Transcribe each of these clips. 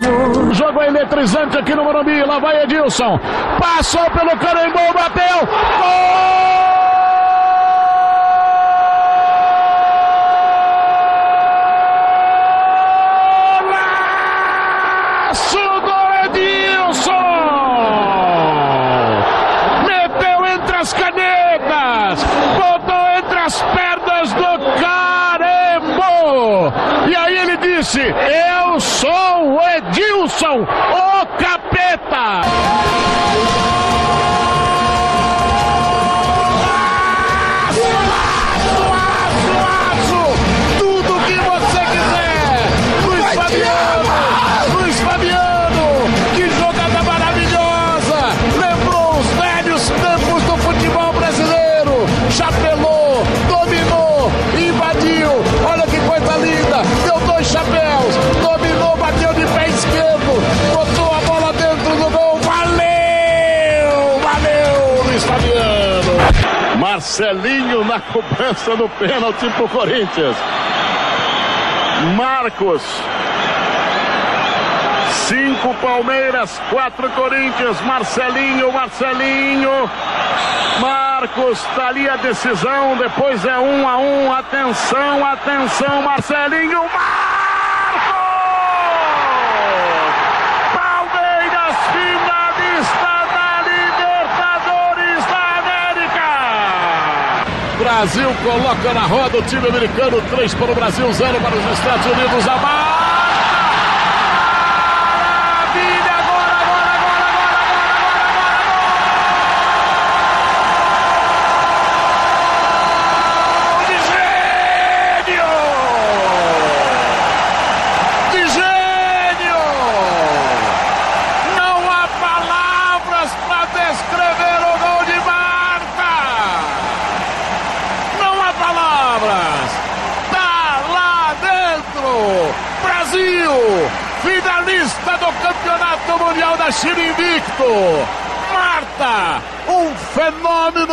O jogo é eletrizante aqui no Morumbi. Lá vai Edilson. Passou pelo Carembou, bateu. Golaço do Edilson! Meteu entre as canetas, botou entre as pernas do Carembo. E aí ele disse: Eu sou o Edilson, Marcelinho na cobrança do pênalti pro Corinthians. Marcos. Cinco Palmeiras, quatro Corinthians. Marcelinho, Marcelinho. Marcos, tá ali a decisão. Depois é um a um. Atenção, atenção, Marcelinho. Marcos! Brasil coloca na roda o time americano. 3 para o Brasil, 0 para os Estados Unidos. A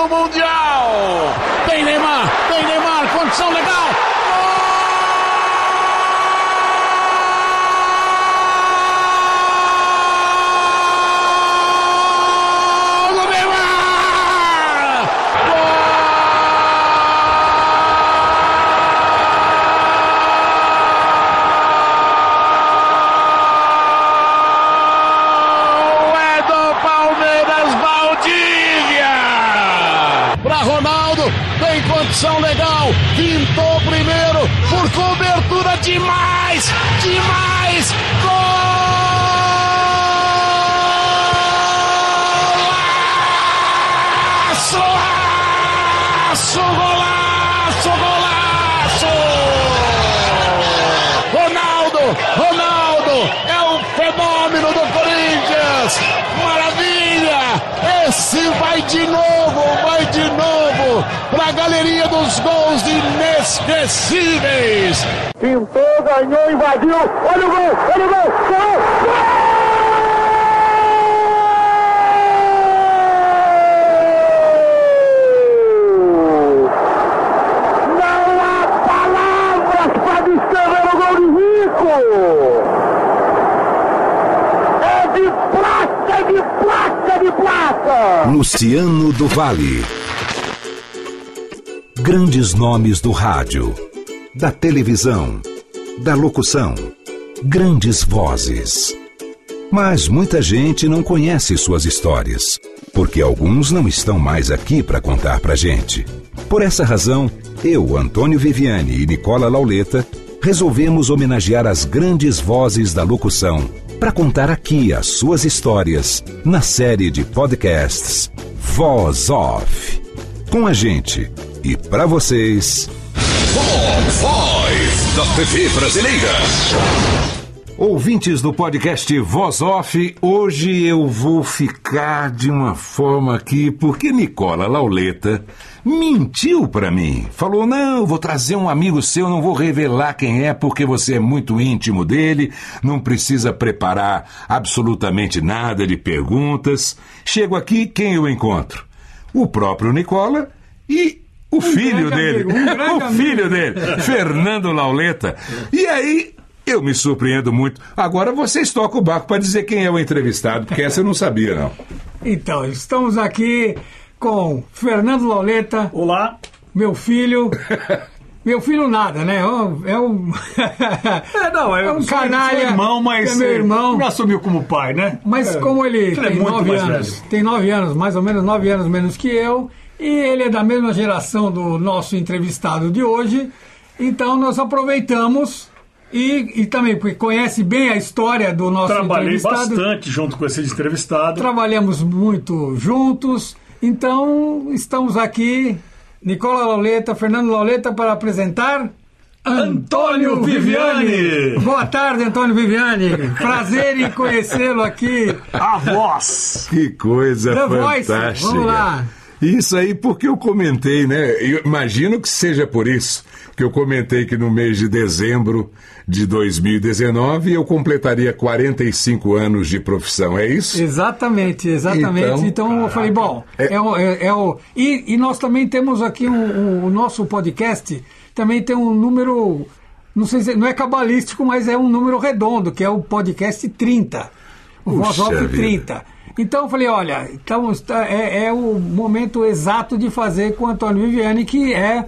mundial! Inesquecíveis. Pintou, ganhou, invadiu, olha o gol, olha o gol, gol! Não há palavras para descrever o gol de Rico! É de placa, de placa, de placa! Luciano do Vale. Grandes nomes do rádio, da televisão, da locução. Grandes vozes. Mas muita gente não conhece suas histórias, porque alguns não estão mais aqui para contar pra gente. Por essa razão, eu, Antônio Viviane e Nicola Lauleta resolvemos homenagear as grandes vozes da locução para contar aqui as suas histórias na série de podcasts Voz Off. Com a gente e para vocês, Top 5 The TV brasileira. Ouvintes do podcast Voz Off, hoje eu vou ficar de uma forma aqui porque Nicola Lauleta mentiu para mim. Falou: "Não, vou trazer um amigo seu, não vou revelar quem é porque você é muito íntimo dele, não precisa preparar absolutamente nada de perguntas. Chego aqui, quem eu encontro? O próprio Nicola e o filho dele, amigo, um o filho dele, Fernando Lauleta. E aí eu me surpreendo muito. Agora vocês tocam o barco para dizer quem é o entrevistado, porque essa eu não sabia, não. Então, estamos aqui com Fernando Lauleta, Olá. meu filho. Meu filho nada, né? É um. É um, É, não, é, É um sou- canalha, sou irmão, mas é meu irmão. me assumiu como pai, né? Mas É. como ele, Ele é tem muito nove mais anos, velho. tem nove anos, mais ou menos nove anos menos que eu, e ele é da mesma geração do nosso entrevistado de hoje, então nós aproveitamos e, e também porque conhece bem a história do nosso Trabalhei entrevistado. bastante junto com esse entrevistado. Trabalhamos muito juntos, então estamos aqui, Nicola Lauleta, Fernando Lauleta, para apresentar Antônio Viviani. Boa tarde, Antônio Viviani. Prazer em conhecê-lo aqui. A voz. Que coisa The Voice, fantástica. vamos lá. Isso aí porque eu comentei, né? Eu imagino que seja por isso que eu comentei que no mês de dezembro de 2019 eu completaria 45 anos de profissão, é isso? Exatamente, exatamente. Então, Então, eu falei, bom, É- é, o, é, é o. E, e nós também temos aqui um- um- o nosso podcast, também tem um número. Não sei se não é cabalístico, mas é um número redondo, que é o podcast 30. O Voz Off vida. 30. Então eu falei, olha, então, está- é, é o momento exato de fazer com o Antônio Viviani, que é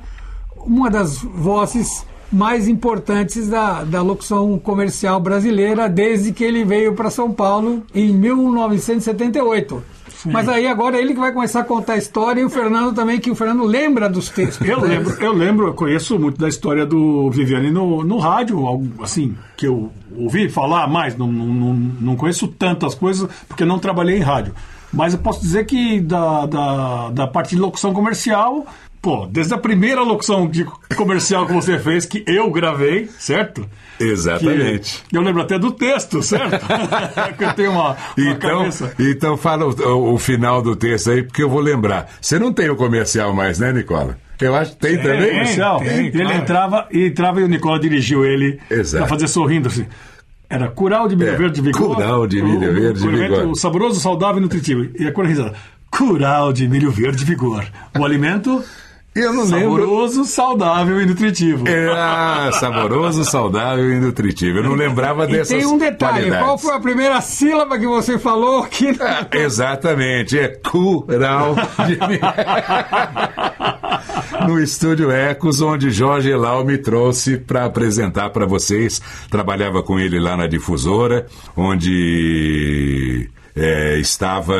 uma das vozes mais importantes da, da locução comercial brasileira desde que ele veio para São Paulo em 1978. Mas aí agora é ele que vai começar a contar a história e o Fernando também, que o Fernando lembra dos textos. Eu lembro, eu lembro, eu conheço muito da história do Viviane no, no rádio, algo assim, que eu ouvi falar mais, não, não, não, não conheço tantas coisas, porque não trabalhei em rádio. Mas eu posso dizer que da, da, da parte de locução comercial, pô, desde a primeira locução de comercial que você fez, que eu gravei, certo? Exatamente. Que eu lembro até do texto, certo? que eu tenho uma, uma Então, cabeça. então fala o, o- o final do texto aí, porque eu vou lembrar. Você não tem o comercial mais, né, Nicola? Eu acho que tem também. comercial. tem, ele claro. entrava e entrava e o Nicola dirigiu ele Exato. pra fazer sorrindo assim. Era curau de milho É, verde de vigor. curau de milho o- o- verde de o vigor. saboroso, saudável e nutritivo. E a cor risada. Curau de milho verde de vigor. O alimento Eu não lembro. saboroso, saudável e nutritivo. Ah, saboroso, saudável e nutritivo. Eu não lembrava E dessas tem um detalhe, qualidades. qual foi a primeira sílaba que você falou aqui? Ah, exatamente, é Cural de No estúdio Ecos, onde Jorge Lau me trouxe para apresentar para vocês. Trabalhava com ele lá na difusora, onde é, estava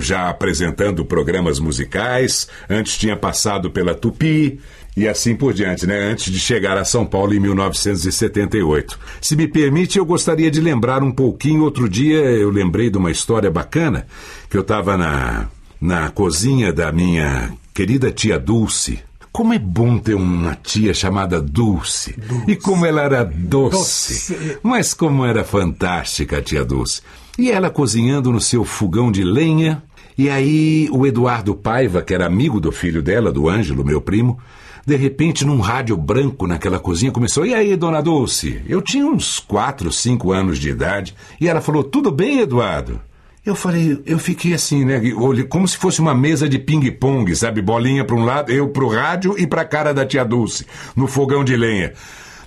já apresentando programas musicais. Antes tinha passado pela Tupi. E assim por diante, né? Antes de chegar a São Paulo em 1978. Se me permite, eu gostaria de lembrar um pouquinho. Outro dia eu lembrei de uma história bacana que eu estava na, na cozinha da minha querida tia Dulce. Como é bom ter uma tia chamada Dulce. E como ela era doce. Doce. Mas como era fantástica a tia Dulce. E ela cozinhando no seu fogão de lenha. E aí o Eduardo Paiva, que era amigo do filho dela, do Ângelo, meu primo, de repente, num rádio branco naquela cozinha, começou: E aí, dona Dulce? Eu tinha uns 4, 5 anos de idade. E ela falou: Tudo bem, Eduardo? Eu falei, eu fiquei assim, né? Como se fosse uma mesa de ping-pong, sabe? Bolinha para um lado, eu pro rádio e pra cara da tia Dulce, no fogão de lenha.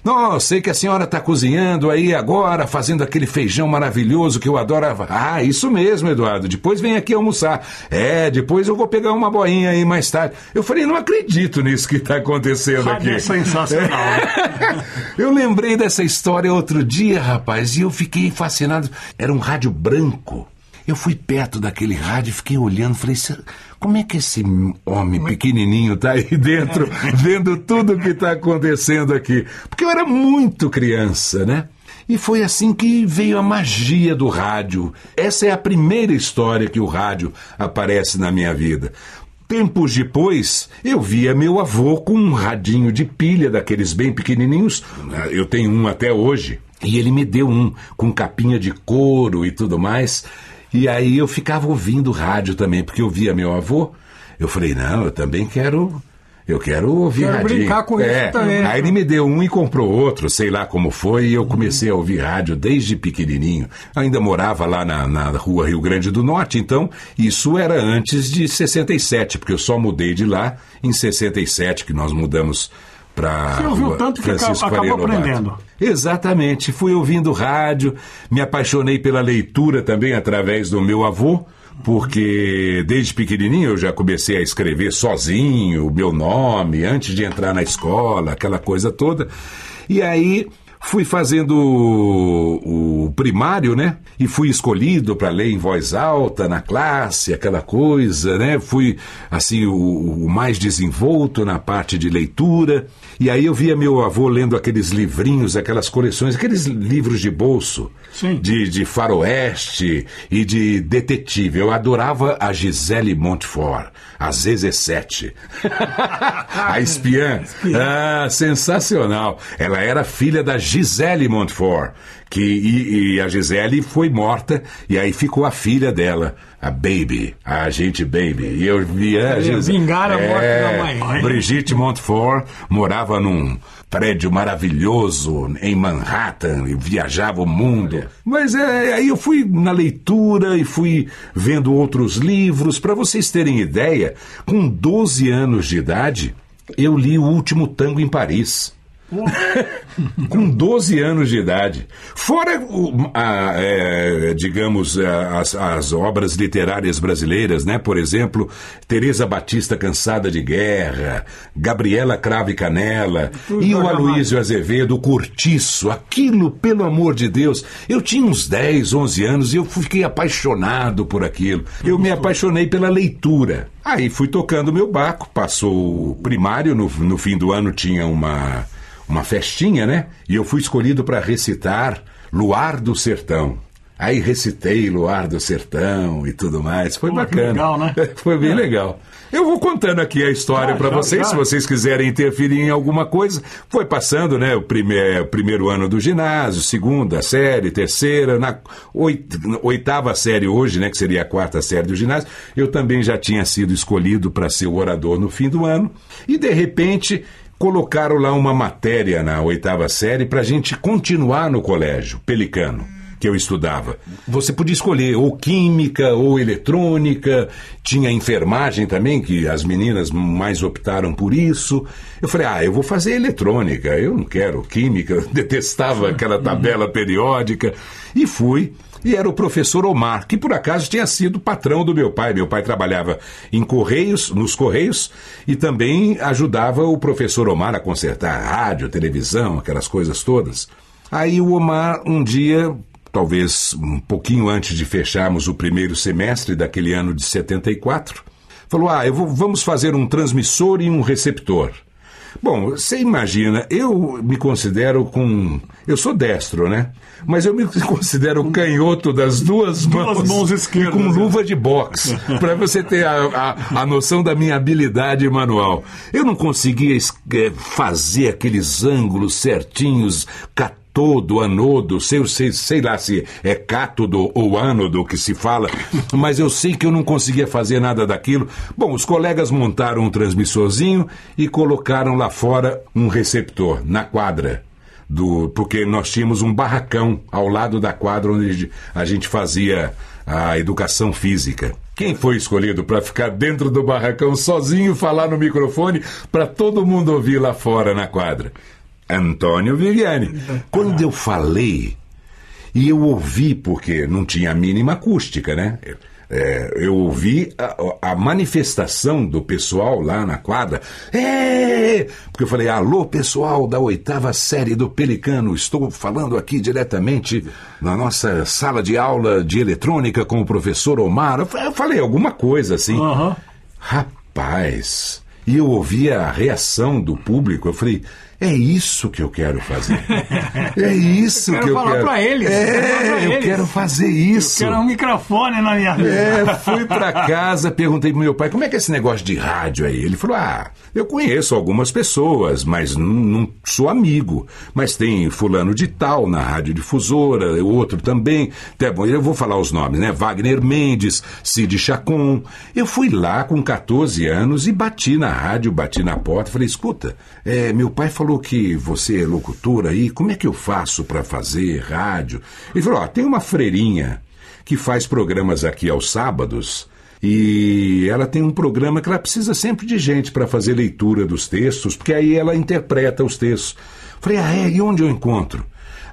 Não, sei que a senhora está cozinhando aí agora, fazendo aquele feijão maravilhoso que eu adorava. Ah, isso mesmo, Eduardo. Depois vem aqui almoçar. É, depois eu vou pegar uma boinha aí mais tarde. Eu falei, não acredito nisso que está acontecendo Rádio aqui. é sensacional. Eu lembrei dessa história outro dia, rapaz, e eu fiquei fascinado. Era um rádio branco. Eu fui perto daquele rádio, fiquei olhando, falei, "Será- como é que esse homem pequenininho tá aí dentro, vendo tudo que tá acontecendo aqui? Porque eu era muito criança, né? E foi assim que veio a magia do rádio. Essa é a primeira história que o rádio aparece na minha vida. Tempos depois, eu via meu avô com um radinho de pilha daqueles bem pequenininhos. Eu tenho um até hoje. E ele me deu um com capinha de couro e tudo mais. E aí eu ficava ouvindo rádio também, porque eu via meu avô. Eu falei, não, eu também quero. Eu quero ouvir Quero brincar com isso também. Aí ele me deu um e comprou outro, sei lá como foi, e eu comecei a ouvir rádio desde pequenininho. Ainda morava lá na, na rua Rio Grande do Norte, então isso era antes de 67, porque eu só mudei de lá em 67, que nós mudamos para Você ouviu tanto que acabou aprendendo. Exatamente. Fui ouvindo rádio, me apaixonei pela leitura também através do meu avô, porque desde pequenininho eu já comecei a escrever sozinho o meu nome, antes de entrar na escola, aquela coisa toda. E aí fui fazendo o, primário, né? E fui escolhido para ler em voz alta na classe, aquela coisa, né? Fui, assim, o, o mais desenvolto na parte de leitura. E aí eu via meu avô lendo aqueles livrinhos, aquelas coleções, aqueles livros de bolso, Sim. de, de faroeste e de detetive. Eu adorava a Gisele Montfort, a ZZ7. a espiã. Ah, sensacional. Ela era filha da Gisele Montfort. Que, e, e a Gisele foi morta, e aí ficou a filha dela, a Baby, a agente Baby. E eu via a Gisele. vingar a morte É, da mãe. Brigitte Montfort morava num prédio maravilhoso em Manhattan e viajava o mundo. Mas é, aí eu fui na leitura e fui vendo outros livros. Para vocês terem ideia, com 12 anos de idade, eu li O Último Tango em Paris. com 12 anos de idade. Fora, o- a, é, digamos, a- as, as obras literárias brasileiras, né? Por exemplo, Teresa Batista Cansada de Guerra, Gabriela Crave Canela e o Aloísio Azevedo, o Curtiço. Aquilo, pelo amor de Deus, eu tinha uns 10, 11 anos e eu fiquei apaixonado por aquilo. Eu me apaixonei pela leitura. Aí fui tocando meu baco, passou o primário, no, no fim do ano tinha uma uma festinha, né? E eu fui escolhido para recitar Luar do Sertão. Aí recitei Luar do Sertão e tudo mais. Foi Pô, bacana. legal, né? Foi bem legal. Eu vou contando aqui a história Já, para vocês, já. se vocês quiserem interferir em alguma coisa. Foi passando, né? O primeiro, primeiro ano do ginásio, segunda série, terceira, na oit- oitava série hoje, né? Que seria a quarta série do ginásio. Eu também já tinha sido escolhido para ser o orador no fim do ano. E de repente colocaram lá uma matéria na oitava série para a gente continuar no colégio, Pelicano que eu estudava. Você podia escolher ou química ou eletrônica, tinha enfermagem também, que as meninas mais optaram por isso. Eu falei, ah, eu vou fazer eletrônica, eu não quero química, eu detestava aquela tabela periódica. E fui. E era o professor Omar, que por acaso tinha sido patrão do meu pai. Meu pai trabalhava em Correios, nos Correios, e também ajudava o professor Omar a consertar rádio, televisão, aquelas coisas todas. Aí o Omar, um dia, talvez um pouquinho antes de fecharmos o primeiro semestre daquele ano de 74, falou: Ah, eu vou- vamos fazer um transmissor e um receptor. Bom, você imagina, eu me considero com. Eu sou destro, né? Mas eu me considero canhoto das duas mãos. Duas mãos esquerdas, E com né? luva de boxe, para você ter a, a, a noção da minha habilidade manual. Eu não conseguia eh, fazer aqueles ângulos certinhos, catodo, anodo, sei, sei, sei lá se é cátodo ou ânodo que se fala, mas eu sei que eu não conseguia fazer nada daquilo. Bom, os colegas montaram um transmissorzinho e colocaram lá fora um receptor, na quadra do porque nós tínhamos um barracão ao lado da quadra onde a gente fazia a educação física. Quem foi escolhido para ficar dentro do barracão sozinho falar no microfone para todo mundo ouvir lá fora na quadra? Antônio Viviani. Quando eu falei e eu ouvi porque não tinha a mínima acústica, né? É, eu ouvi a, a manifestação do pessoal lá na quadra. É! Porque eu falei, alô, pessoal da oitava série do Pelicano, estou falando aqui diretamente na nossa sala de aula de eletrônica com o professor Omar. Eu fa- eu falei alguma coisa assim. Aham. Rapaz, e eu ouvi a reação do público, eu falei, É isso que eu quero fazer. É isso Quero que eu falar quero. pra eles, É, quero falar pra eu eles. quero fazer isso. Quero um microfone na minha vida. É, fui pra casa, perguntei pro meu pai como é que é esse negócio de rádio aí. Ele falou: Ah, eu conheço algumas pessoas, mas não, não sou amigo. Mas tem fulano de tal na rádio difusora, outro também. Até bom, eu vou falar os nomes, né? Wagner Mendes, Cid Chacon. Eu fui lá com 14 anos e bati na rádio, bati na porta, falei: escuta, é, meu pai falou que você é locutor aí, como é que eu faço pra fazer rádio? Ele falou: ó, tem uma freirinha que faz programas aqui aos sábados. E ela tem um programa que ela precisa sempre de gente para fazer leitura dos textos, porque aí ela interpreta os textos. Falei, ah, é? E onde eu encontro?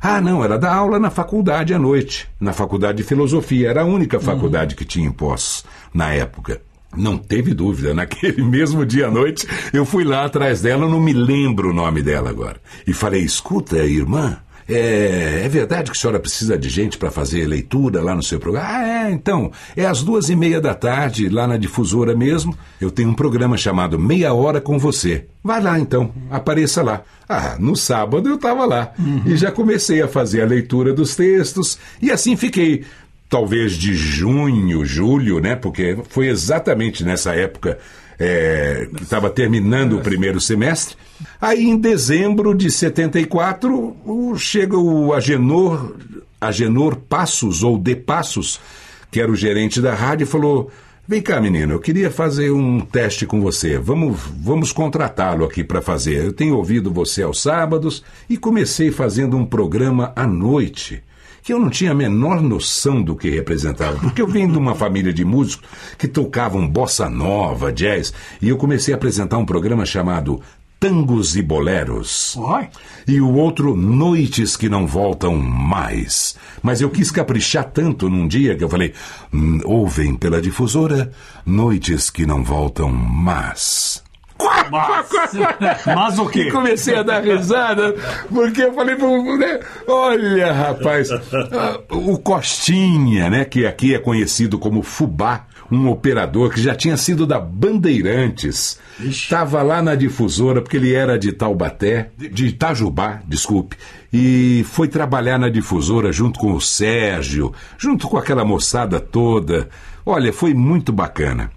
Ah, não, ela dá aula na faculdade à noite, na faculdade de filosofia. Era a única faculdade que tinha em Poços na época. Não teve dúvida, naquele mesmo dia à noite, eu fui lá atrás dela, não me lembro o nome dela agora. E falei: escuta, irmã, é, é verdade que a senhora precisa de gente para fazer leitura lá no seu programa? Ah, é, então. É às duas e meia da tarde, lá na difusora mesmo. Eu tenho um programa chamado Meia Hora com Você. Vai lá então, apareça lá. Ah, no sábado eu estava lá. E já comecei a fazer a leitura dos textos. E assim fiquei talvez de junho, julho, né? Porque foi exatamente nessa época é, que estava terminando o primeiro semestre. Aí em dezembro de 74 o, chega o Agenor, Agenor Passos ou De Passos, que era o gerente da rádio, e falou: Vem cá, menino, eu queria fazer um teste com você. Vamos, vamos contratá-lo aqui para fazer. Eu tenho ouvido você aos sábados e comecei fazendo um programa à noite que eu não tinha a menor noção do que representava, porque eu venho de uma família de músicos que tocavam bossa nova, jazz, e eu comecei a apresentar um programa chamado Tangos e Boleros. Oi. E o outro, Noites que Não Voltam Mais. Mas eu quis caprichar tanto num dia que eu falei: "Hum, ouvem pela difusora Noites que Não Voltam Mais. Mas o E quê? comecei a dar risada, porque eu falei, pro- né, olha, rapaz, ah, o Costinha, né, que aqui é conhecido como Fubá, um operador que já tinha sido da Bandeirantes, estava lá na difusora, porque ele era de Taubaté, de- de Itajubá, desculpe, e foi trabalhar na difusora junto com o Sérgio, junto com aquela moçada toda. Olha, foi muito bacana.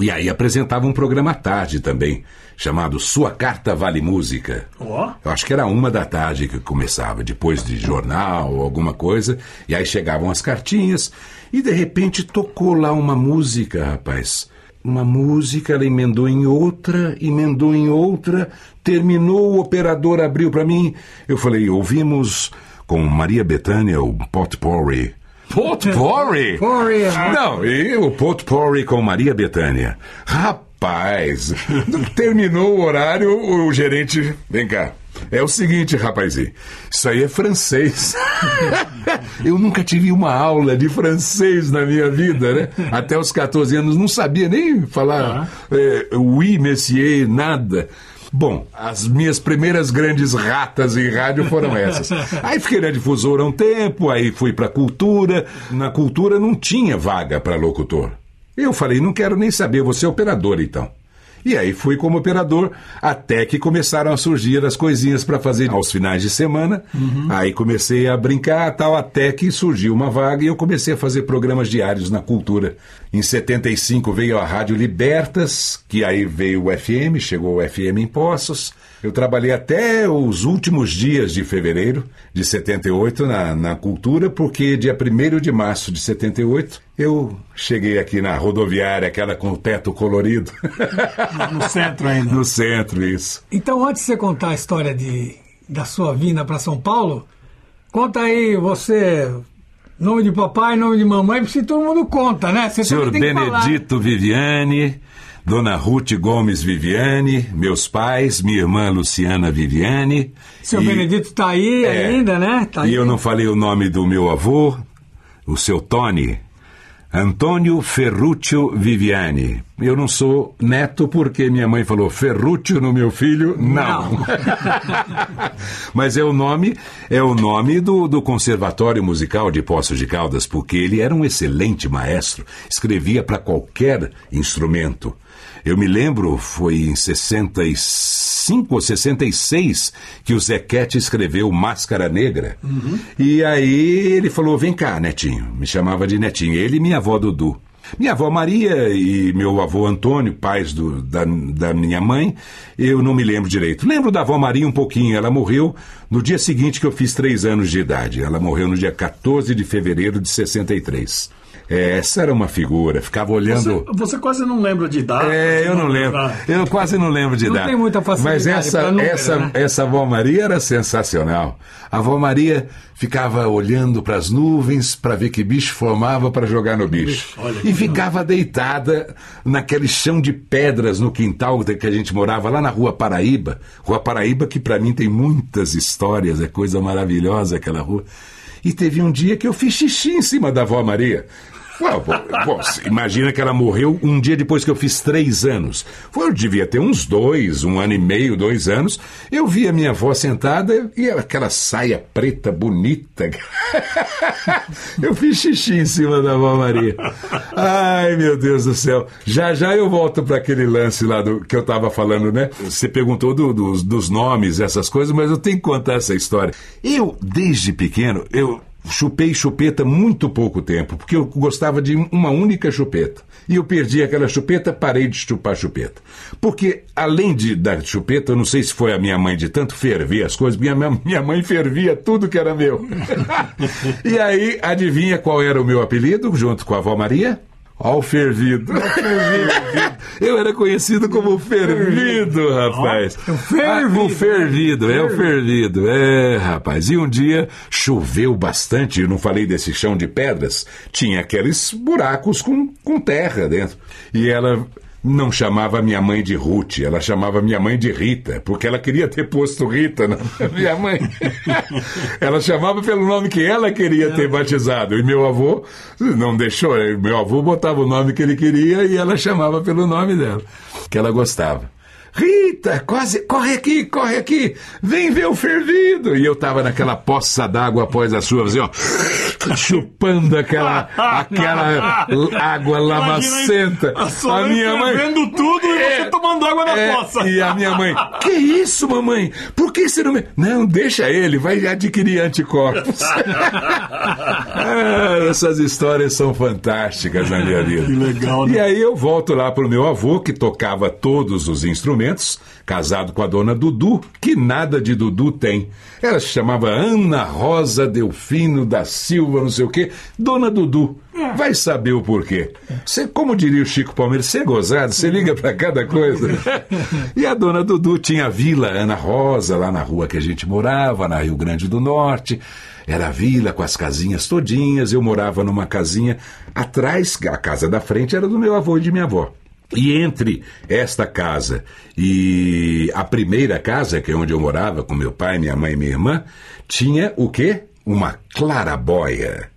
E aí apresentava um programa à tarde também, chamado Sua Carta Vale Música. Ó. Eu acho que era uma da tarde que começava, depois de jornal ou alguma coisa, e aí chegavam as cartinhas, e de repente tocou lá uma música, rapaz. Uma música, ela emendou em outra, emendou em outra, terminou, o operador abriu para mim. Eu falei, ouvimos com Maria Bethânia o Potpourri. Potpourri? Potpourri, é. Não, e o Potpourri com Maria Bethânia. Rapaz, terminou o horário, o gerente. Vem cá. É o seguinte, rapazinho. Isso aí é francês. Eu nunca tive uma aula de francês na minha vida, né? Até os 14 anos não sabia nem falar é, oui, monsieur, nada. Bom, as minhas primeiras grandes ratas em rádio foram essas. Aí fiquei na difusora um tempo, aí fui pra cultura. Na cultura não tinha vaga para locutor. Eu falei, não quero nem saber, você é operador então. E aí fui como operador, até que começaram a surgir as coisinhas para fazer aos finais de semana. Aí comecei a brincar tal, até que surgiu uma vaga e eu comecei a fazer programas diários na cultura. Em 75 veio a Rádio Libertas, que aí veio o FM, chegou o FM em Poços. Eu trabalhei até os últimos dias de fevereiro de 78 na, na cultura, porque dia 1 de março de 78 eu cheguei aqui na rodoviária, aquela com o teto colorido. No centro ainda. no centro, isso. Então, antes de você contar a história de, da sua vinda para São Paulo, conta aí você, nome de papai, nome de mamãe, porque todo mundo conta, né? Você Senhor. Benedito Viviane, Dona Ruth Gomes Viviane, meus pais, minha irmã Luciana Viviane. Seu e- Benedito está aí É. ainda, né? Tá e aí. eu não falei o nome do meu avô, o seu Tony. Antônio Ferruccio Viviane. Eu não sou neto porque minha mãe falou Ferruccio no meu filho. Não. Mas é o nome, é o nome do, do Conservatório Musical de Poços de Caldas, porque ele era um excelente maestro, escrevia para qualquer instrumento. Eu me lembro, foi em 65 ou 66 que o Zequete escreveu Máscara Negra. E aí ele falou: Vem cá, Netinho. Me chamava de Netinho. Ele e minha avó Dudu. Minha avó Maria e meu avô Antônio, pais do, da, da minha mãe, eu não me lembro direito. Lembro da avó Maria um pouquinho. Ela morreu no dia seguinte que eu fiz três anos de idade. Ela morreu no dia 14 de fevereiro de 63. É, essa era uma figura, ficava olhando. Você, você quase não lembra de idade. É, eu não lembro. Eu quase não lembro de Não idade. tem muita facilidade Mas essa, número, essa, né? essa avó Maria era sensacional. A avó Maria ficava olhando para as nuvens para ver que bicho formava para jogar no bicho. Que e ficava deitada naquele chão de pedras no quintal que a gente morava lá na Rua Paraíba. Rua Paraíba que para mim tem muitas histórias, é coisa maravilhosa aquela rua. E teve um dia que eu fiz xixi em cima da avó Maria. Imagina que ela morreu um dia depois que eu fiz três anos. Eu devia ter uns dois, um ano e meio, dois anos. Eu vi a minha avó sentada e aquela saia preta bonita. eu fiz xixi em cima da avó Maria. Ai, meu Deus do céu. Já já eu volto para aquele lance lá do que eu estava falando, né? Você perguntou do- dos, dos nomes, essas coisas, mas eu tenho que contar essa história. Eu, desde pequeno, eu chupei chupeta muito pouco tempo, porque eu gostava de uma única chupeta. E eu perdi aquela chupeta, parei de chupar chupeta. Porque, além de, da chupeta, eu não sei se foi a minha mãe de tanto ferver as coisas, minha, minha mãe fervia tudo que era meu. e aí, adivinha qual era o meu apelido, junto com a avó Maria? Ó, o fervido. Eu era conhecido como fervido, rapaz. o fervido. Ah, o fervido, é o fervido. É, rapaz. E um dia choveu bastante, eu não falei desse chão de pedras, tinha aqueles buracos com, com terra dentro. E ela não chamava minha mãe de Ruth, ela chamava minha mãe de Rita, porque ela queria ter posto Rita na minha mãe. ela chamava pelo nome que ela queria ter batizado. E meu avô não deixou, meu avô botava o nome que ele queria e ela chamava pelo nome dela, que ela gostava. Rita, quase, corre aqui, corre aqui, vem ver o fervido. E eu tava naquela poça d'água após a chuva, assim, ó, chupando aquela, aquela água lamacenta. A sua mãe vendo tudo e você tomando água na É, poça. E a minha mãe, que isso, mamãe? Por que você não me... Não, deixa ele, vai adquirir anticorpos. Ah, essas histórias são fantásticas na minha vida. Que legal, né? E aí eu volto lá pro meu avô, que tocava todos os instrumentos, casado com a dona Dudu, que nada de Dudu tem. Ela se chamava Ana Rosa Delfino da Silva, não sei o quê. Dona Dudu. Vai saber o porquê. Você, como diria o Chico Palmeiras, você é gozado, você liga pra cada coisa. E a dona Dudu tinha a vila Ana Rosa, lá na rua que a gente morava, na Rio Grande do Norte. Era a vila com as casinhas todinhas. Eu morava numa casinha atrás, a casa da frente era do meu avô e de minha avó. E entre esta casa e a primeira casa, que é onde eu morava com meu pai, minha mãe e minha irmã, tinha o quê? Uma clarabóia.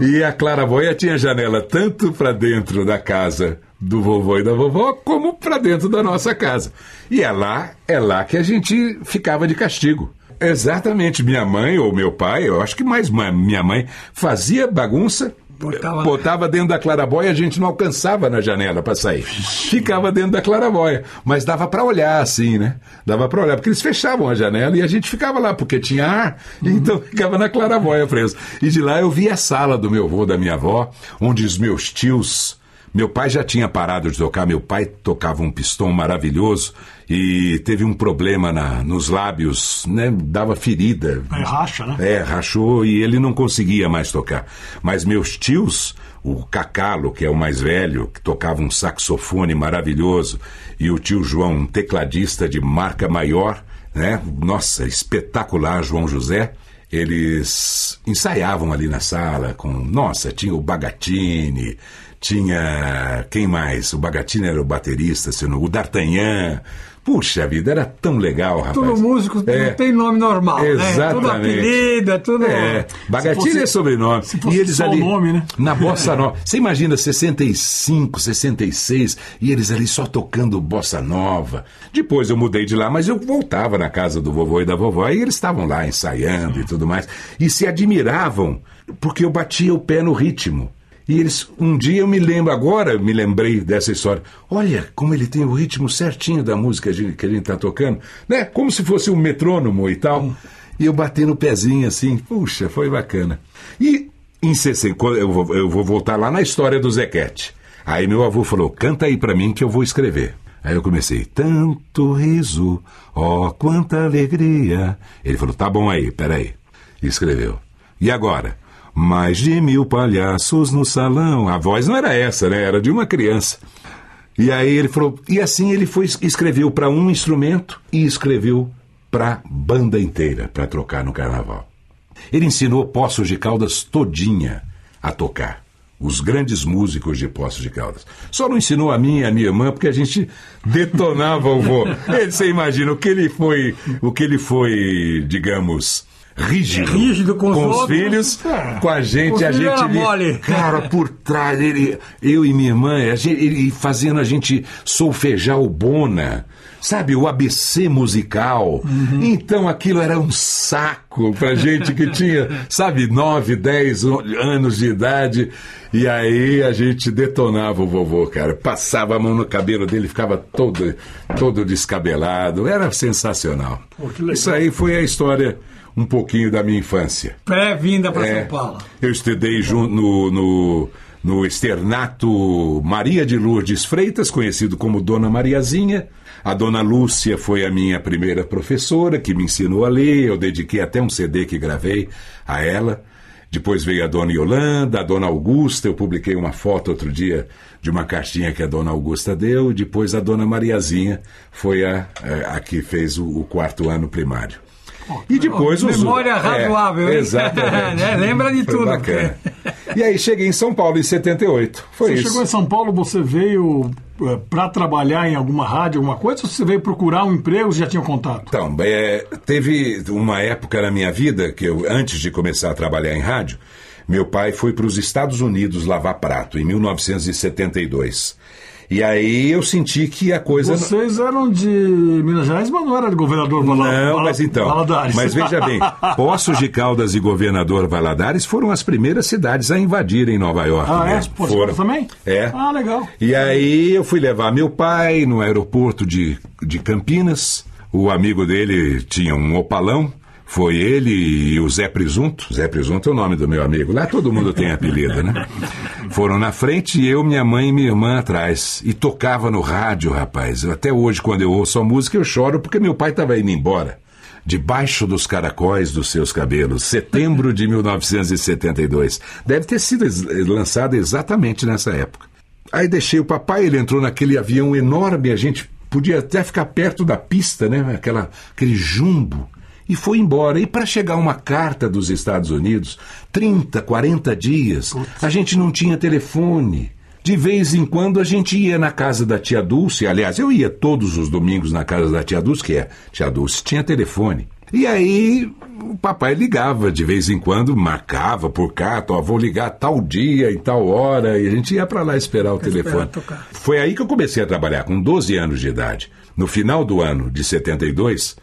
E a clarabóia tinha janela tanto para dentro da casa do vovô e da vovó, como para dentro da nossa casa. E é lá, é lá que a gente ficava de castigo. Exatamente, minha mãe ou meu pai, eu acho que mais minha mãe, fazia bagunça, Botava- botava dentro da clarabóia, a gente não alcançava na janela para sair. Ficava dentro da clarabóia, mas dava para olhar assim, né? Dava para olhar, porque eles fechavam a janela e a gente ficava lá, porque tinha ar, então ficava na clarabóia preso. E de lá eu via a sala do meu avô, da minha avó, onde os meus tios meu pai já tinha parado de tocar, meu pai tocava um pistão maravilhoso e teve um problema na, nos lábios, né? Dava ferida. É racha, né? É, rachou e ele não conseguia mais tocar. Mas meus tios, o Cacalo, que é o mais velho, que tocava um saxofone maravilhoso, e o tio João, um tecladista de marca maior, né? Nossa, espetacular, João José. Eles ensaiavam ali na sala com. Nossa, tinha o Bagatini, tinha. Quem mais? O Bagatini era o baterista, se não- o D'Artagnan. Puxa vida, era tão legal, rapaz. Tudo músico É. não tem nome normal, né? Tudo Exatamente. apelido, é tudo... É, Bagatini fosse- é sobrenome. se fosse e eles ali, nome, né? na bossa nova. Você imagina 65, 66 e eles ali só tocando bossa nova. Depois eu mudei de lá, mas eu voltava na casa do vovô e da vovó e eles estavam lá ensaiando e tudo mais e se admiravam porque eu batia o pé no ritmo. E eles, um dia eu me lembro, agora me lembrei dessa história. Olha como ele tem o ritmo certinho da música que a gente está tocando, né? Como se fosse um metrônomo e tal. E eu bati no pezinho assim, puxa, foi bacana. E em 60, eu vou, eu vou voltar lá na história do Zequete. Aí meu avô falou: canta aí pra mim que eu vou escrever. Aí eu comecei, tanto riso, ó, quanta alegria. Ele falou, tá bom aí, peraí. E escreveu. E agora? Mais de mil palhaços no salão. A voz não era essa, né? Era de uma criança. E aí ele falou, e assim ele foi escreveu para um instrumento e escreveu para banda inteira para trocar no carnaval. Ele ensinou Poços de Caldas todinha a tocar. Os grandes músicos de Poços de Caldas. Só não ensinou a mim e a minha irmã porque a gente detonava o vô. Você imagina o que ele foi, o que ele foi, digamos, rígido, Rígido com os os outros. filhos, É. com a gente, Com a gente era mole. cara por trás ele, eu e minha irmã, a gente, ele fazendo a gente solfejar o bona, sabe, o ABC musical. Uhum. Então aquilo era um saco pra gente que tinha, sabe, 9, 10 anos de idade. E aí a gente detonava o vovô, cara. Passava a mão no cabelo dele, ficava todo, todo descabelado. Era sensacional. legal. Isso aí foi a história um pouquinho da minha infância. Pré-vinda para É. São Paulo. Eu estudei junto no, no, no externato Maria de Lourdes Freitas, conhecido como Dona Mariazinha. A Dona Lúcia foi a minha primeira professora, que me ensinou a ler. Eu dediquei até um CD que gravei a ela. Depois veio a Dona Yolanda, a Dona Augusta. Eu publiquei uma foto outro dia de uma cartinha que a Dona Augusta deu. Depois a Dona Mariazinha foi a, a, a que fez o, o quarto ano primário. E depois os Memória é, razoável, hein? exatamente. Né? Lembra de Foi tudo. bacana. E aí cheguei em São Paulo em 78. Foi Você isso. chegou em São Paulo, você veio para trabalhar em alguma rádio, alguma coisa, ou você veio procurar um emprego, você já tinha contato? Então, é, teve uma época na minha vida que eu, antes de começar a trabalhar em rádio, meu pai foi para os Estados Unidos lavar prato em 1972. E aí eu senti que a coisa Vocês eram de Minas Gerais, mas não era de governador Vala- Não, mas então. Valadares. Mas veja bem, Poços de Caldas e Governador Valadares foram as primeiras cidades a invadirem Nova York Ah, é? mesmo. Poços de Caldas também? É. Ah, legal. E aí eu fui levar meu pai no aeroporto de, de Campinas. O amigo dele tinha um opalão. Foi ele e o Zé Presunto. Zé Presunto é o nome do meu amigo. Lá todo mundo tem apelido, né? Foram na frente e eu, minha mãe e minha irmã atrás. E tocava no rádio, rapaz. Até hoje, quando eu ouço a música, eu choro porque meu pai estava indo embora. Debaixo dos caracóis dos seus cabelos, setembro de 1972. Deve ter sido lançada exatamente nessa época. Aí deixei o papai, ele entrou naquele avião enorme, a gente podia até ficar perto da pista, né? Aquela, aquele jumbo. E foi embora. E para chegar uma carta dos Estados Unidos, 30, 40 dias, a gente não tinha telefone. De vez em quando a gente ia na casa da tia Dulce, aliás, eu ia todos os domingos na casa da tia Dulce, que é, tia Dulce tinha telefone. E aí o papai ligava de vez em quando, marcava por carta, ó, vou ligar tal dia e tal hora, e a gente ia para lá esperar o telefone. tocar. Foi aí que eu comecei a trabalhar, com 12 anos de idade. No final do ano de 72,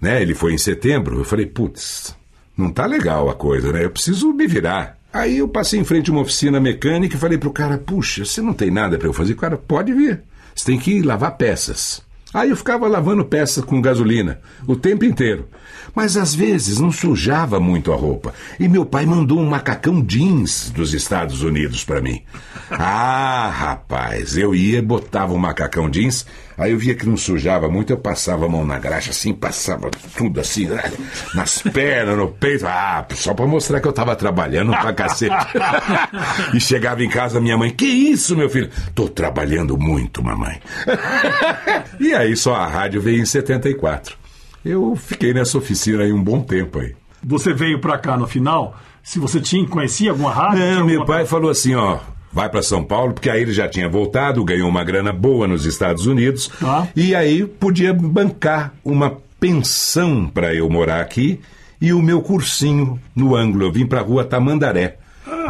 né, ele foi em setembro, eu falei, putz, não tá legal a coisa, né? Eu preciso me virar. Aí eu passei em frente a uma oficina mecânica e falei pro cara, puxa, você não tem nada para eu fazer? O cara, pode vir. Você tem que lavar peças. Aí eu ficava lavando peças com gasolina o tempo inteiro. Mas às vezes não sujava muito a roupa. E meu pai mandou um macacão jeans dos Estados Unidos para mim. Ah, rapaz, eu ia botava um macacão jeans, aí eu via que não sujava muito, eu passava a mão na graxa assim, passava tudo assim, né, nas pernas, no peito. Ah, só para mostrar que eu tava trabalhando pra cacete. e chegava em casa, minha mãe, que isso, meu filho? Tô trabalhando muito, mamãe. e aí só a rádio veio em 74. Eu fiquei nessa oficina aí um bom tempo aí. Você veio para cá no final, se você tinha, conhecia alguma rádio? Não, meu pai falou assim, ó, vai para São Paulo, porque aí ele já tinha voltado, ganhou uma grana boa nos Estados Unidos, Tá. e aí podia bancar uma pensão para eu morar aqui e o meu cursinho no ângulo. Eu vim para a rua Tamandaré,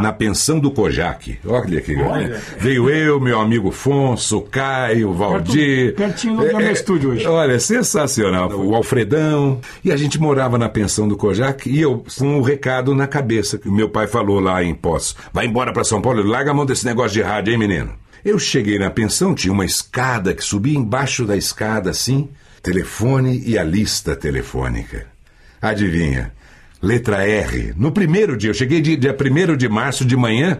na pensão do Kojak. Olha que Olha. Veio eu, meu amigo Fonso, Caio, Valdir. pertinho do meu estúdio hoje. Olha, sensacional. O Alfredão. E a gente morava na pensão do Kojak e eu com um recado na cabeça que meu pai falou lá em Poço. Vai embora pra São Paulo, larga a mão desse negócio de rádio, hein, menino? Eu cheguei na pensão, tinha uma escada que subia embaixo da escada assim, telefone e a lista telefônica. Adivinha? Letra R. No primeiro dia, eu cheguei dia, dia 1 de março de manhã.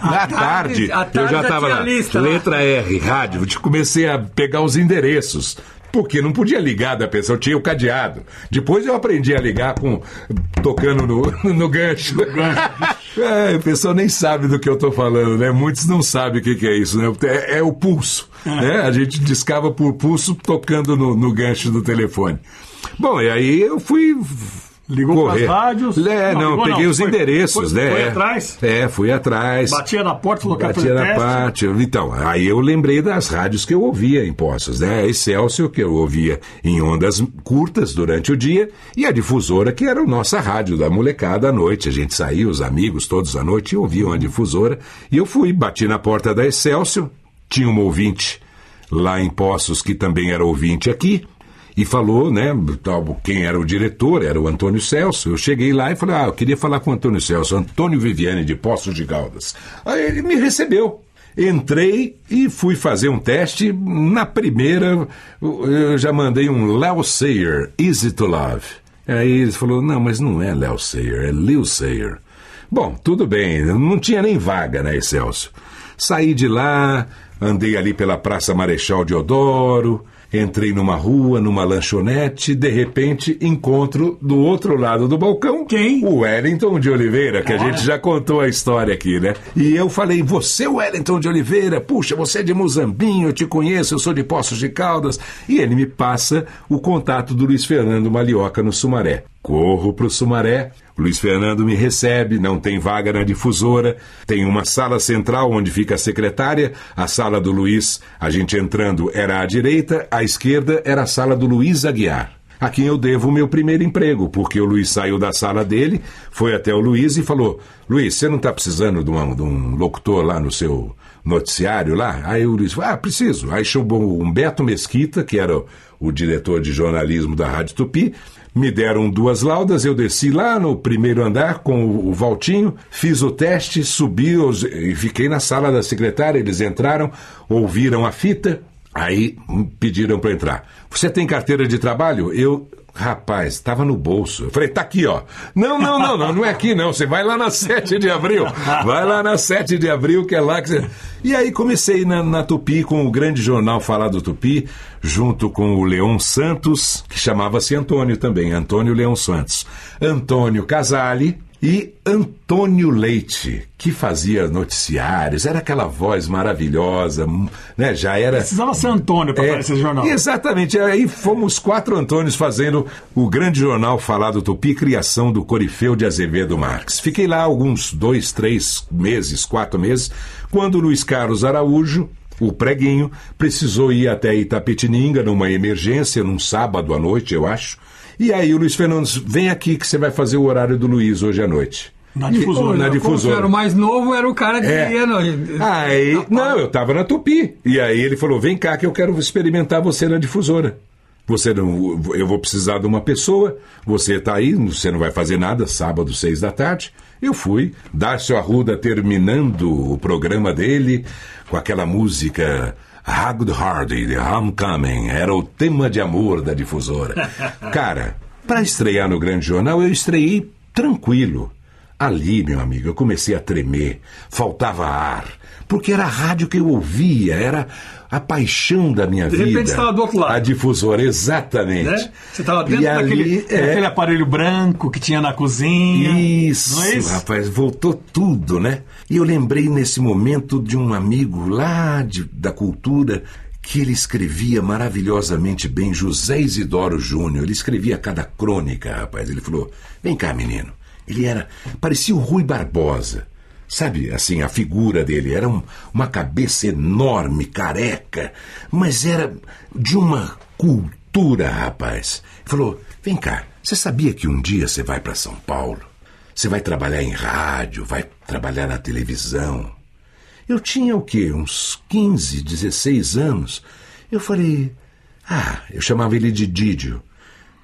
À tarde- tarde, eu já estava lá. lista lá. Letra R, rádio. Eu comecei a pegar os endereços. Porque não podia ligar da pessoa, eu tinha o cadeado. Depois eu aprendi a ligar com tocando no, no gancho. É, o pessoal nem sabe do que eu estou falando, né? Muitos não sabem o que, que é isso, né? É, é o pulso. Né? A gente discava por pulso tocando no, no gancho do telefone. Bom, e aí eu fui. Ligou correr. pras rádios? É, Não, não, ligou peguei não. os Foi- endereços, foi- né? foi atrás? É, fui atrás. Batia na porta, falou Batia na parte. Então, aí eu lembrei das rádios que eu ouvia em Poços, né? A Excelsior, que eu ouvia em ondas curtas durante o dia, e a difusora, que era a nossa rádio da molecada à noite. A gente saía, os amigos, todos à noite, e ouviam a difusora. E eu fui, bati na porta da Excelsior, tinha um ouvinte lá em Poços que também era ouvinte aqui. E falou, né, tal, quem era o diretor, era o Antônio Celso. Eu cheguei lá e falei, ah, eu queria falar com o Antônio Celso, Antônio Viviane de Poços de Caldas. Aí ele me recebeu. Entrei e fui fazer um teste. Na primeira, eu já mandei um Léo Sayer, Easy to Love. Aí ele falou, não, mas não é Léo Sayer, é Lil Sayer. Bom, tudo bem, não tinha nem vaga na Excelsior. Saí de lá, andei ali pela Praça Marechal Deodoro, entrei numa rua, numa lanchonete, de repente encontro do outro lado do balcão Quem? o Wellington de Oliveira, que a gente já contou a história aqui, né? E eu falei, você, Wellington de Oliveira, puxa, você é de Muzambinho, eu te conheço, eu sou de Poços de Caldas. E ele me passa o contato do Luiz Fernando Malioca no Sumaré. Corro pro Sumaré, Luiz Fernando me recebe, não tem vaga na difusora, tem uma sala central onde fica a secretária, a sala do Luiz, a gente entrando era à direita, à esquerda era a sala do Luiz Aguiar a quem eu devo o meu primeiro emprego, porque o Luiz saiu da sala dele, foi até o Luiz e falou: Luiz, você não está precisando de, uma- de um locutor lá no seu noticiário lá? Aí o Luiz falou: Ah, preciso. Aí chamou o Humberto Mesquita, que era o, o diretor de jornalismo da Rádio Tupi. Me deram duas laudas, eu desci lá no primeiro andar com o, Valtinho, fiz o teste, subi os- e fiquei na sala da secretária. Eles entraram, ouviram a fita, Aí pediram para entrar. Você tem carteira de trabalho? Eu, rapaz, estava no bolso. Eu falei, tá aqui, ó. Não, não, não, não, não é aqui não. Você vai lá na 7 de abril. Vai lá na 7 de abril, que é lá que você. E aí comecei na, na Tupi com o grande jornal Falar do Tupi, junto com o Leon Santos, que chamava-se Antônio também, Antônio Leon Santos. Antônio Casale, e Antônio Leite, que fazia noticiários, era aquela voz maravilhosa, né? Já era. Precisava ser Antônio para É, aparecer esse jornal. Exatamente. Aí fomos quatro Antônios fazendo o grande jornal Falado Tupi, criação do Corifeu de Azevedo Marques. Fiquei lá alguns dois, três meses, quatro meses, quando Luiz Carlos Araújo, o preguinho, precisou ir até Itapetininga numa emergência, num sábado à noite, eu acho. E aí o Luiz Fernando disse, vem aqui que você vai fazer o horário do Luiz hoje à noite. Na difusora. Na difusora. era o mais novo, era o cara que É. ia. No... Aí, não, eu tava na Tupi. E aí ele falou: vem cá que eu quero experimentar você na difusora. Você não, eu vou precisar de uma pessoa, você tá aí, você não vai fazer nada, sábado, seis da tarde. Eu fui, Darcio Arruda terminando o programa dele com aquela música Hagrid Hardy, The Homecoming, era o tema de amor da difusora. Cara, para estrear no Grande Jornal, eu estreiei tranquilo. Ali, meu amigo, eu comecei a tremer, faltava ar, porque era a rádio que eu ouvia, era a paixão da minha De vida. repente você estava do outro lado. A difusora, exatamente. Né? Você estava dentro e daquele, ali, é, daquele aparelho branco que tinha na cozinha. isso, Não é isso? rapaz, voltou tudo, né? E eu lembrei nesse momento de um amigo lá de- da cultura que ele escrevia maravilhosamente bem, José Isidoro Júnior. Ele escrevia cada crônica, rapaz. Ele falou: Vem cá, menino. Ele era. parecia o Rui Barbosa. Sabe, assim, a figura dele era um- uma cabeça enorme, careca, mas era de uma cultura, rapaz. Falou: Vem cá, você sabia que um dia você vai para São Paulo? Você vai trabalhar em rádio, vai trabalhar na televisão. Eu tinha o quê? Uns 15, 16 anos. Eu falei, ah, eu chamava ele de Didio.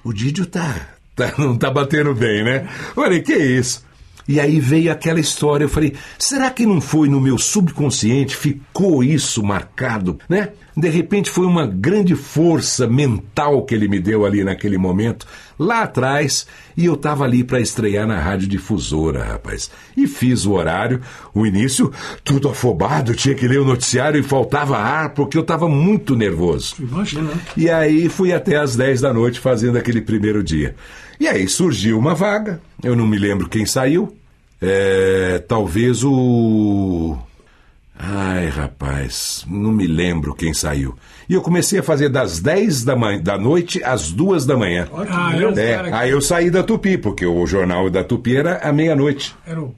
O Didio tá, tá não tá batendo bem, né? Falei, que isso? E aí veio aquela história, eu falei, será que não foi no meu subconsciente, ficou isso marcado, né? De repente foi uma grande força mental que ele me deu ali naquele momento, lá atrás, e eu estava ali para estrear na rádio difusora, rapaz. E fiz o horário, o início, tudo afobado, tinha que ler o noticiário e faltava ar, porque eu estava muito nervoso. Imagina. E aí fui até às 10 da noite fazendo aquele primeiro dia. E aí surgiu uma vaga, eu não me lembro quem saiu. É, talvez o. Ai, rapaz, não me lembro quem saiu. E eu comecei a fazer das 10 da, man... da noite às 2 da manhã. Ah, eu, É, que- aí eu saí da Tupi, porque o jornal da Tupi era à meia-noite. era o,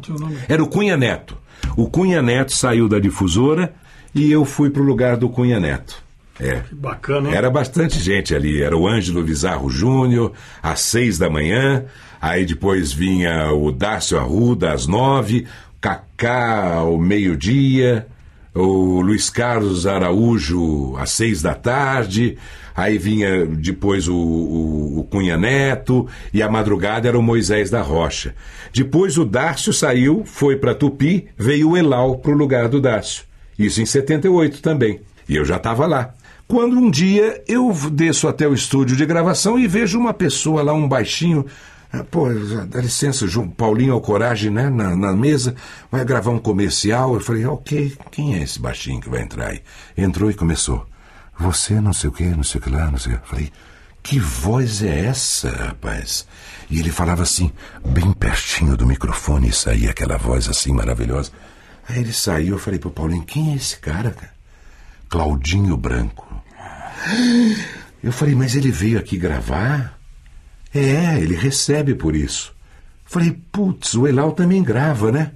tinha o nome. Era o Cunha Neto. O Cunha Neto saiu da difusora e eu fui pro lugar do Cunha Neto. É. Bacana, hein? Era bastante gente ali. Era o Ângelo Vizarro Júnior, às seis da manhã. Aí depois vinha o Dácio Arruda, às nove. Cacá, ao meio-dia. O Luiz Carlos Araújo, às seis da tarde. Aí vinha depois o, o, o Cunha Neto. E a madrugada era o Moisés da Rocha. Depois o Dácio saiu, foi para Tupi. Veio o Elau para o lugar do Dácio. Isso em 78 também. E eu já estava lá. Quando um dia eu desço até o estúdio de gravação e vejo uma pessoa lá, um baixinho. ah, Pô, dá licença, João Paulinho Alcoragem, né, na, na mesa, vai gravar um comercial. Eu falei, ok, quem é esse baixinho que vai entrar aí? Entrou e começou. Você não sei o que, não sei o que lá, não sei o que. Falei, que voz é essa, rapaz? E ele falava assim, bem pertinho do microfone, e saía aquela voz assim maravilhosa. Aí ele saiu, eu falei pro Paulinho, quem é esse cara, cara? Claudinho Branco. Eu falei, mas ele veio aqui gravar? É, ele recebe por isso. Falei, putz, o Elau também grava, né?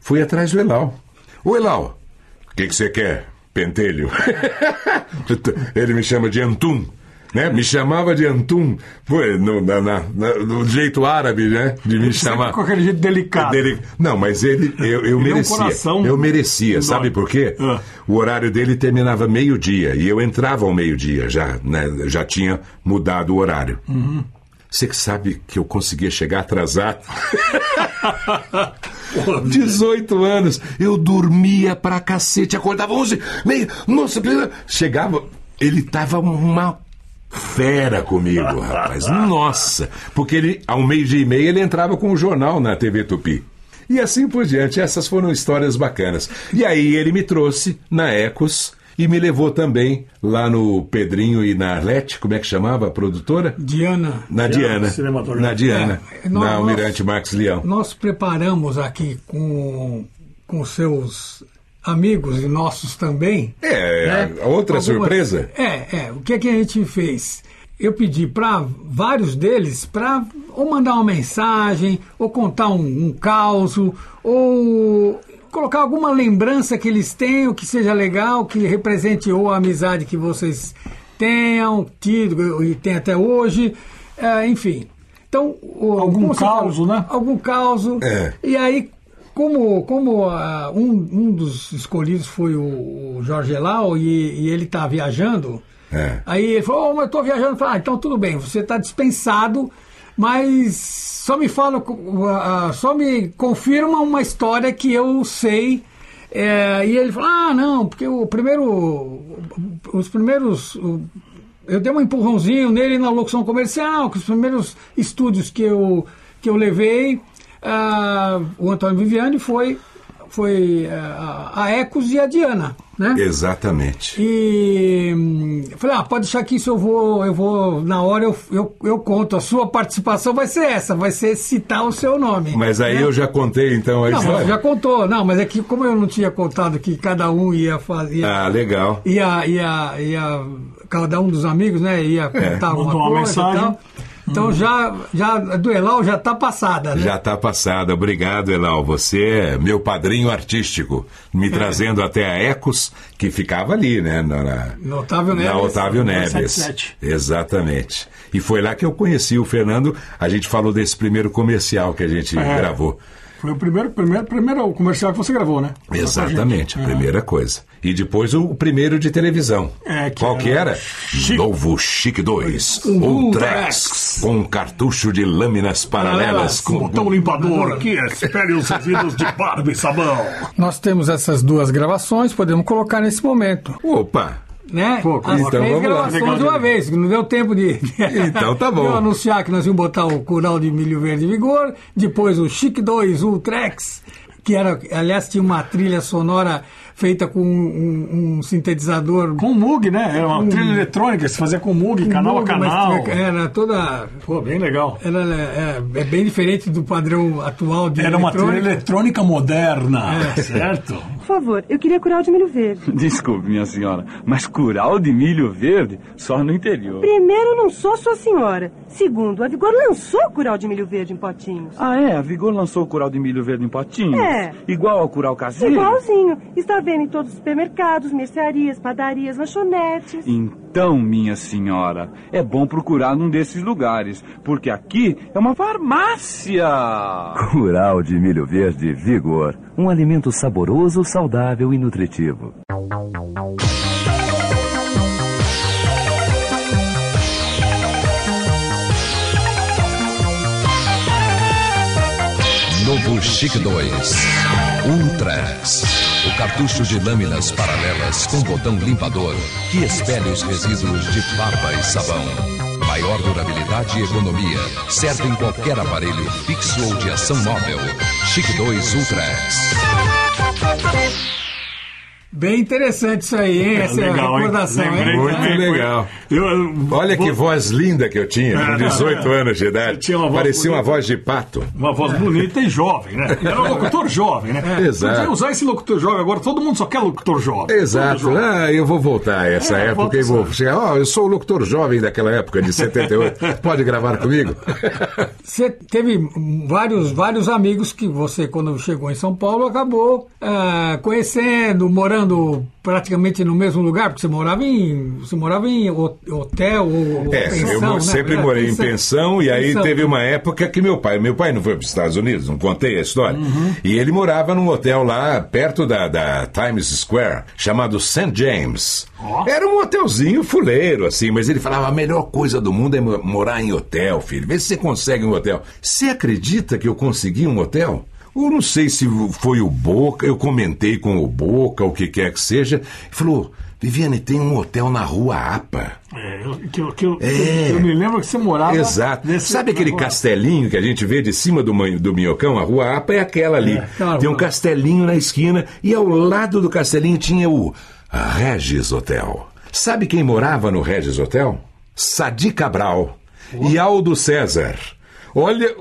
Fui atrás do Elau. Ô Elau, o que que você quer, pentelho? ele me chama de Antum. Né? Me chamava de Antum, foi no, na, na- no jeito árabe, né? De me chamar. Com aquele jeito delicado. Dele- Não, mas ele, eu, eu Ele é um merecia. coração eu merecia, sabe por quê? Ah. O horário dele terminava meio-dia e eu entrava ao meio-dia já, né? Já tinha mudado o horário. Uhum. Você que sabe que eu conseguia chegar atrasado. 18 anos, eu dormia pra cacete, acordava 11, meia, nossa, chegava, ele tava uma fera comigo, rapaz, nossa, porque ele, ao meio-dia e meia, ele entrava com o jornal na TV Tupi. E assim por diante, essas foram histórias bacanas. E aí ele me trouxe na Ecos e me levou também lá no Pedrinho e na Arlete, como é que chamava a produtora? Diana, Na Diana Diana. Na Diana. É, nós- na Almirante Marques Leão. nós preparamos aqui com, com seus amigos e nossos também. É, né? a outra Algumas- surpresa? É, é. O que, é que a gente fez? Eu pedi para vários deles para ou mandar uma mensagem, ou contar um, um caos, ou colocar alguma lembrança que eles tenham que seja legal, que represente ou a amizade que vocês tenham tido e tem até hoje, é, enfim. Então, o- Algum caos, né? Algum caos. É. E aí, como, como ah, um, um dos escolhidos foi o, o Jorge Elau e, e ele está viajando, É. aí ele falou, oh, mas eu estou viajando. Falei, ah, então tudo bem, você está dispensado, mas só me fala, ah, só me confirma uma história que eu sei. É, e ele falou, ah, não, porque o primeiro, os primeiros... o- eu dei um empurrãozinho nele na locução comercial, que os primeiros estúdios que eu, que eu levei, ah, o Antônio Viviani foi, foi ah, a Ecos e a Diana, né? Exatamente. E hum, eu falei, ah, pode deixar que isso eu vou, eu vou, na hora eu, eu, eu conto, a sua participação vai ser essa, vai ser citar o seu nome. Mas aí né? eu já contei então a Não, história. já contou, não, mas é que como eu não tinha contado que cada um ia fazer. Ah, legal. ia, ia, ia, cada um dos amigos, né, ia contar mandou alguma uma coisa mensagem. e tal. Então já, já do Elal já está passada, né? Já está passada. Obrigado, Elal. Você é meu padrinho artístico, me trazendo até a Ecos, que ficava ali, né? Na, No Otávio Neves. Na Otávio Neves. 77. Exatamente. E foi lá que eu conheci o Fernando. A gente falou desse primeiro comercial que a gente É. gravou. Foi o primeiro, primeiro, primeiro comercial que você gravou, né? Exatamente, a É. primeira coisa. E depois o, primeiro de televisão. É, que Qual que era era? Chique. Novo Chic 2. Um Ultrax. Com um cartucho de lâminas paralelas. Com Com, botão limpador que espere os resíduos de barba e sabão. Nós temos essas duas gravações, podemos colocar nesse momento. Opa! Né? Pô, As então três lá. gravações de uma vez, que não deu tempo de, Então tá bom. eu anunciar que nós íamos botar o Cural de Milho Verde Vigor, depois o Chic 2 Ultrex, que era, aliás, tinha uma trilha sonora feita com um, um sintetizador Com o Moog, né? Era uma trilha eletrônica, se fazia com o Moog, canal a Moog, mas canal. Era toda. Pô, bem legal. Era, é, é bem diferente do padrão atual de Era uma trilha eletrônica. moderna, É. certo? Por favor, eu queria curar de milho verde. Desculpe, minha senhora, mas curau de milho verde só no interior. Primeiro, eu não sou sua senhora. Segundo, a Vigor lançou curau de milho verde em potinhos. Ah, é? A Vigor lançou o curau de milho verde em potinhos? É. Igual ao curau caseiro? Igualzinho. Está vendo em todos os supermercados, mercearias, padarias, lanchonetes. Então, minha senhora, é bom procurar num desses lugares, porque aqui é uma farmácia. Curau de milho verde Vigor. Um alimento saboroso, saudável e nutritivo. Novo Chic 2 Ultrax. O cartucho de lâminas paralelas com botão limpador que expele os resíduos de barba e sabão. Maior durabilidade e economia. Serve em qualquer aparelho fixo ou de ação móvel. Chic 2 Ultrax. Bem interessante isso aí, hein? Essa é legal, hein? recordação, Lembrei hein? Muito legal. Eu- eu- Olha que vou- voz linda que eu tinha, com É, 18 não, é. anos de idade. Tinha uma Parecia uma bonita. voz de pato. Uma voz bonita e jovem, né? Era um locutor jovem, né? Exato. Podia usar esse locutor jovem agora, todo mundo só quer locutor jovem. Exato. Jovem. Ah, eu vou voltar a essa É, época e vou chegar. Ó, eu sou o locutor jovem daquela época, de 78. Pode gravar comigo? Você teve vários, vários amigos que você, quando chegou em São Paulo, acabou ah, conhecendo, morando praticamente no mesmo lugar, porque você morava em, você morava em ho- hotel ou É, pensão, eu né? sempre morei em pensão e aí Pensão. teve uma época que meu pai, meu pai não foi para os Estados Unidos, não contei a história, Uhum. e ele morava num hotel lá perto da, da Times Square, chamado St. James. Era um hotelzinho fuleiro, assim, mas ele falava, a melhor coisa do mundo é mo- morar em hotel, filho, vê se você consegue um hotel. Você acredita que eu consegui um hotel? Eu não sei se foi o Boca, eu comentei com o Boca, o que quer que seja, ele falou, Viviane, tem um hotel na rua APA. É, eu, que, eu- que eu, É. eu me lembro que você morava. Exato. nesse- Sabe aquele castelinho que a gente vê de cima do, do minhocão? A rua APA é aquela ali. aquela Tem um castelinho na esquina e ao lado do castelinho tinha o Regis Hotel. Sabe quem morava no Regis Hotel? Sadi Cabral e Aldo César. Olha,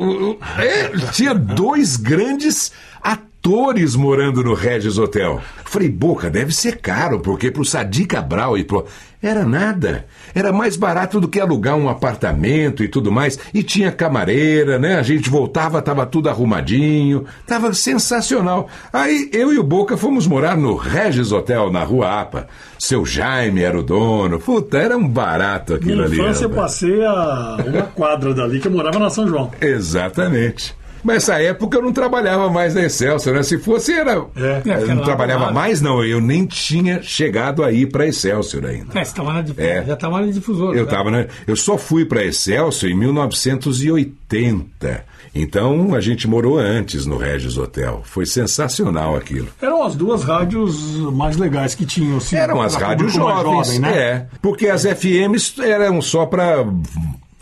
é, tinha dois grandes atores morando no Regis Hotel. Falei, Boca, deve ser caro, porque pro Sadi Cabral e pro. Era nada. Era mais barato do que alugar um apartamento e tudo mais. E tinha camareira, né? A gente voltava, tava tudo arrumadinho. Tava sensacional. Aí eu e o Boca fomos morar no Regis Hotel, na Rua APA. Seu Jaime era o dono. Puta, era um barato aquilo Minha ali. infância eu passei a uma quadra dali que eu morava na São João. Exatamente. Mas nessa época eu não trabalhava mais na Excelsior, né? Se fosse, era. É. Eu não trabalhava mais, não. Eu nem tinha chegado aí para Excelsior ainda. É, você estava na É. já estava na difusora. Eu né? tava, né? Eu só fui para Excelsior em 1980. Então a gente morou antes no Regis Hotel. Foi sensacional aquilo. Eram as duas rádios mais legais que tinham. Assim, Eram as rádios jovens, jovem, né? É, porque as FMs eram só para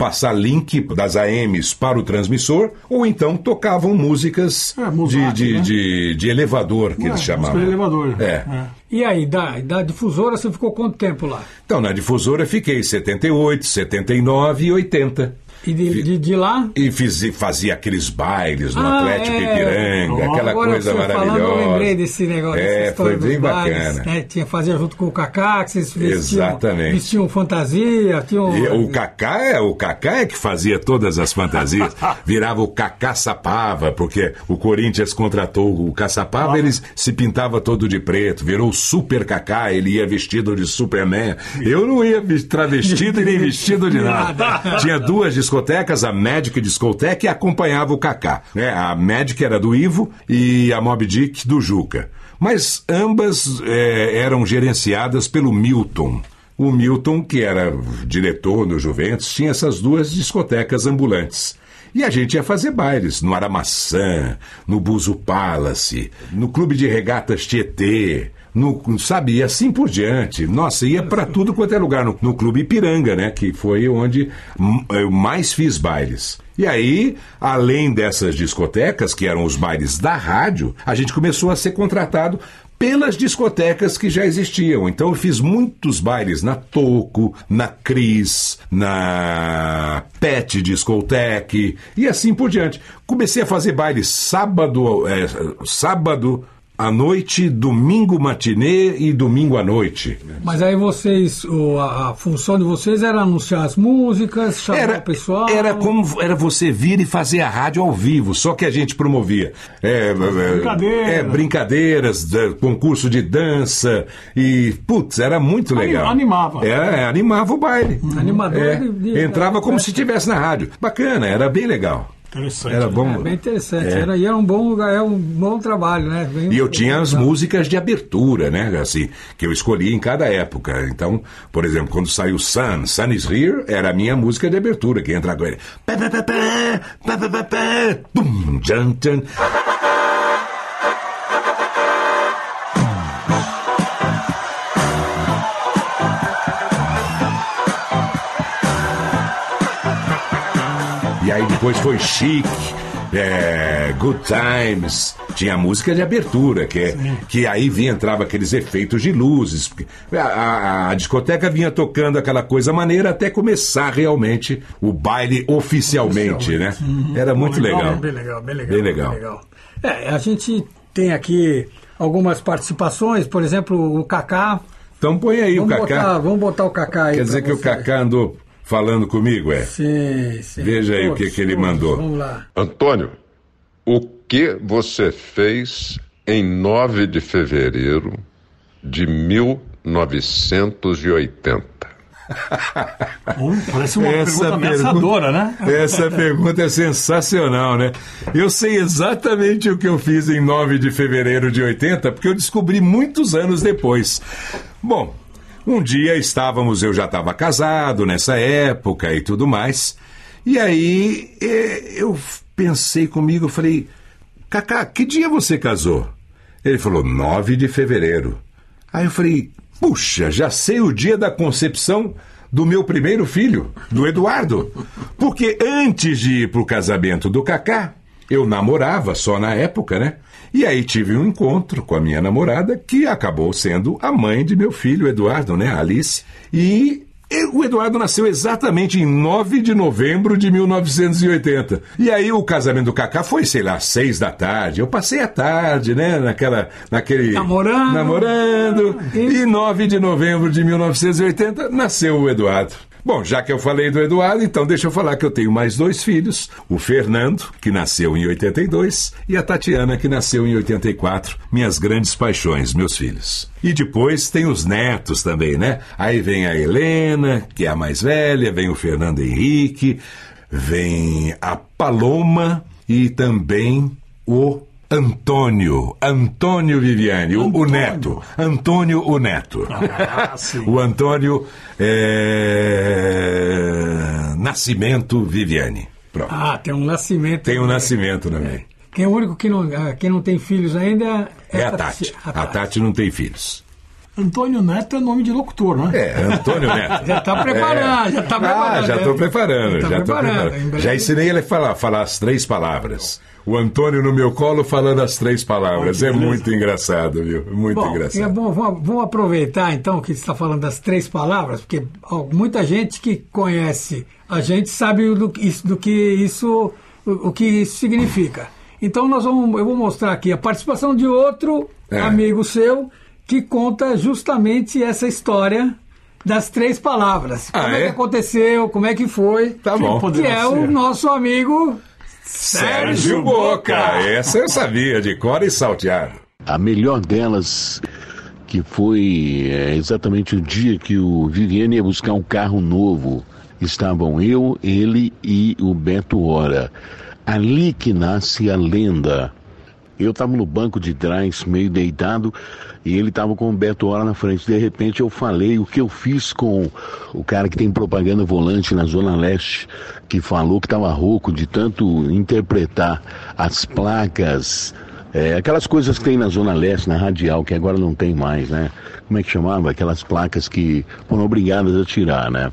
passar link das AMs para o transmissor, ou então tocavam músicas É, Mozart, de, de, né? de, de elevador, que É, eles chamavam. de elevador. É. E aí, da, da difusora, você ficou quanto tempo lá? Então, na difusora fiquei 78, 79 e 80. E de, de, de lá? E fiz, fazia aqueles bailes no Ah, Atlético é. Ipiranga, aquela Agora coisa maravilhosa. Falando, eu lembrei desse negócio. É, dessa história foi bem dos bailes, bacana. né? Tinha, fazia junto com o Kaká, que vocês vestiam, Exatamente. vestiam fantasia, tinham... E o Kaká é o Kaká é que fazia todas as fantasias. Virava o Kaká Sapava, porque o Corinthians contratou o Caçapava, ele se pintava todo de preto, virou o Super Kaká, ele ia vestido de Superman. Eu não ia travestido e nem vestido de nada. Tinha duas discotecas, a Magic Discoteca acompanhava o Kaká. né? A Magic era do Ivo e a Mob Dick do Juca. Mas ambas eh, eram gerenciadas pelo Milton. O Milton, que era diretor no Juventus, tinha essas duas discotecas ambulantes. E a gente ia fazer bailes no Aramaçã, no Buzo Palace, no Clube de Regatas Tietê, no, sabe, e assim por diante. Nossa, ia para tudo quanto é lugar. No, no Clube Ipiranga, né, que foi onde hum, eu mais fiz bailes. E aí, além dessas discotecas, que eram os bailes da rádio, a gente começou a ser contratado pelas discotecas que já existiam. Então eu fiz muitos bailes na Toco, na Cris, na Pet Discotec e assim por diante. Comecei a fazer bailes sábado, é, sábado à noite, domingo matinê e domingo à noite. Mas aí vocês, a, a função de vocês era anunciar as músicas, chamar Era, o pessoal... era como era você vir e fazer a rádio ao vivo, só que a gente promovia é, é, Brincadeira. é, brincadeiras, da- concurso de dança e putz, era muito legal. animava. É, animava o baile. Animador É, de- de- entrava como se estivesse na rádio. Bacana, era bem legal. Interessante. Era bom. É bem interessante. É. Era, e era um bom lugar, é um bom trabalho, né? Bem- E eu tinha as músicas de abertura, né? Assim, que eu escolhi em cada época. Então, por exemplo, quando saiu Sun, Sun is Here, era a minha música de abertura, que entra com ele. Pá, pá, pá, pá, pá, pá, pá, pá, pum, tchan, tchan. Depois foi Chic, é, Good Times, tinha a música de abertura, que, é, que aí vinha, entrava aqueles efeitos de luzes. A, a- a discoteca vinha tocando aquela coisa maneira até começar realmente o baile oficialmente, né? Era muito legal. Bem legal, bem legal. Bem legal. É, a gente tem aqui algumas participações, por exemplo, o Kaká. Então põe aí Vamos o botar, Kaká. vamos botar o Kaká aí. Quer dizer que o você. Kaká andou falando comigo, é? Sim, sim. Veja aí o que Todos, que ele todos. mandou. Vamos lá. Antônio, o que você fez em 9 de fevereiro de 1980? Hum, parece uma Essa pergunta ameaçadora, né? Essa pergunta é sensacional, né? Eu sei exatamente o que eu fiz em 9 de fevereiro de 80, porque eu descobri muitos anos depois. Bom, um dia estávamos, eu já estava casado nessa época e tudo mais, e aí eu pensei comigo, falei, Cacá, que dia você casou? Ele falou, 9 de fevereiro. Aí eu falei, puxa, já sei o dia da concepção do meu primeiro filho, do Eduardo. Porque antes de ir pro casamento do Cacá, eu namorava só na época, né? E aí tive um encontro com a minha namorada, que acabou sendo a mãe de meu filho, Eduardo, né? Alice. E o Eduardo nasceu exatamente em 9 de novembro de 1980. E aí o casamento do Cacá foi, sei lá, seis da tarde. Eu passei a tarde, né? Naquela, naquele... Namorando. Namorando. E 9 de novembro de 1980 nasceu o Eduardo. Bom, já que eu falei do Eduardo, então deixa eu falar que eu tenho mais dois filhos: o Fernando, que nasceu em 82, e a Tatiana, que nasceu em 84. Minhas grandes paixões, meus filhos. E depois tem os netos também, né? Aí vem a Helena, que é a mais velha, vem o Fernando Henrique, vem a Paloma e também o Antônio, Antônio Viviane, o, o neto, Antônio o neto. Ah, o Antônio é... Nascimento Viviane. Pronto. Ah, tem um nascimento. Tem o Nascimento também. Quem é o único que não, ah, quem não tem filhos ainda É a Tati. A Tati não tem filhos. Antônio Neto é nome de locutor, não é? É, Antônio Neto. Já tá preparando, já tá preparando. Ah, já estou né? preparando, Tá já estou preparando. Já ensinei ele a falar, falar as três palavras. O Antônio no meu colo falando as três palavras. É muito engraçado, viu? Muito Bom, engraçado. é bom, vamos, aproveitar então que está falando das três palavras, porque muita gente que conhece a gente sabe do, que isso- do que isso, o, o que isso significa. Então nós vamos, eu vou mostrar aqui a participação de outro É. amigo seu que conta justamente essa história das três palavras. Ah, como é? é? que aconteceu, como é que foi. Tá bom. Que é o nosso amigo Sérgio Boca. Essa eu sabia, de cor e salteado. A melhor delas, que foi é, exatamente o dia que o Viviane ia buscar um carro novo. Estavam eu, ele e o Beto Hora. Ali que nasce a lenda. Eu estava no banco de trás, meio deitado, e ele estava com o Beto Hora na frente. De repente eu falei o que eu fiz com o cara que tem propaganda volante na Zona Leste, que falou que estava rouco de tanto interpretar as placas, é, aquelas coisas que tem na Zona Leste, na Radial, que agora não tem mais, né? Como é que chamava? Aquelas placas que foram obrigadas a tirar, né?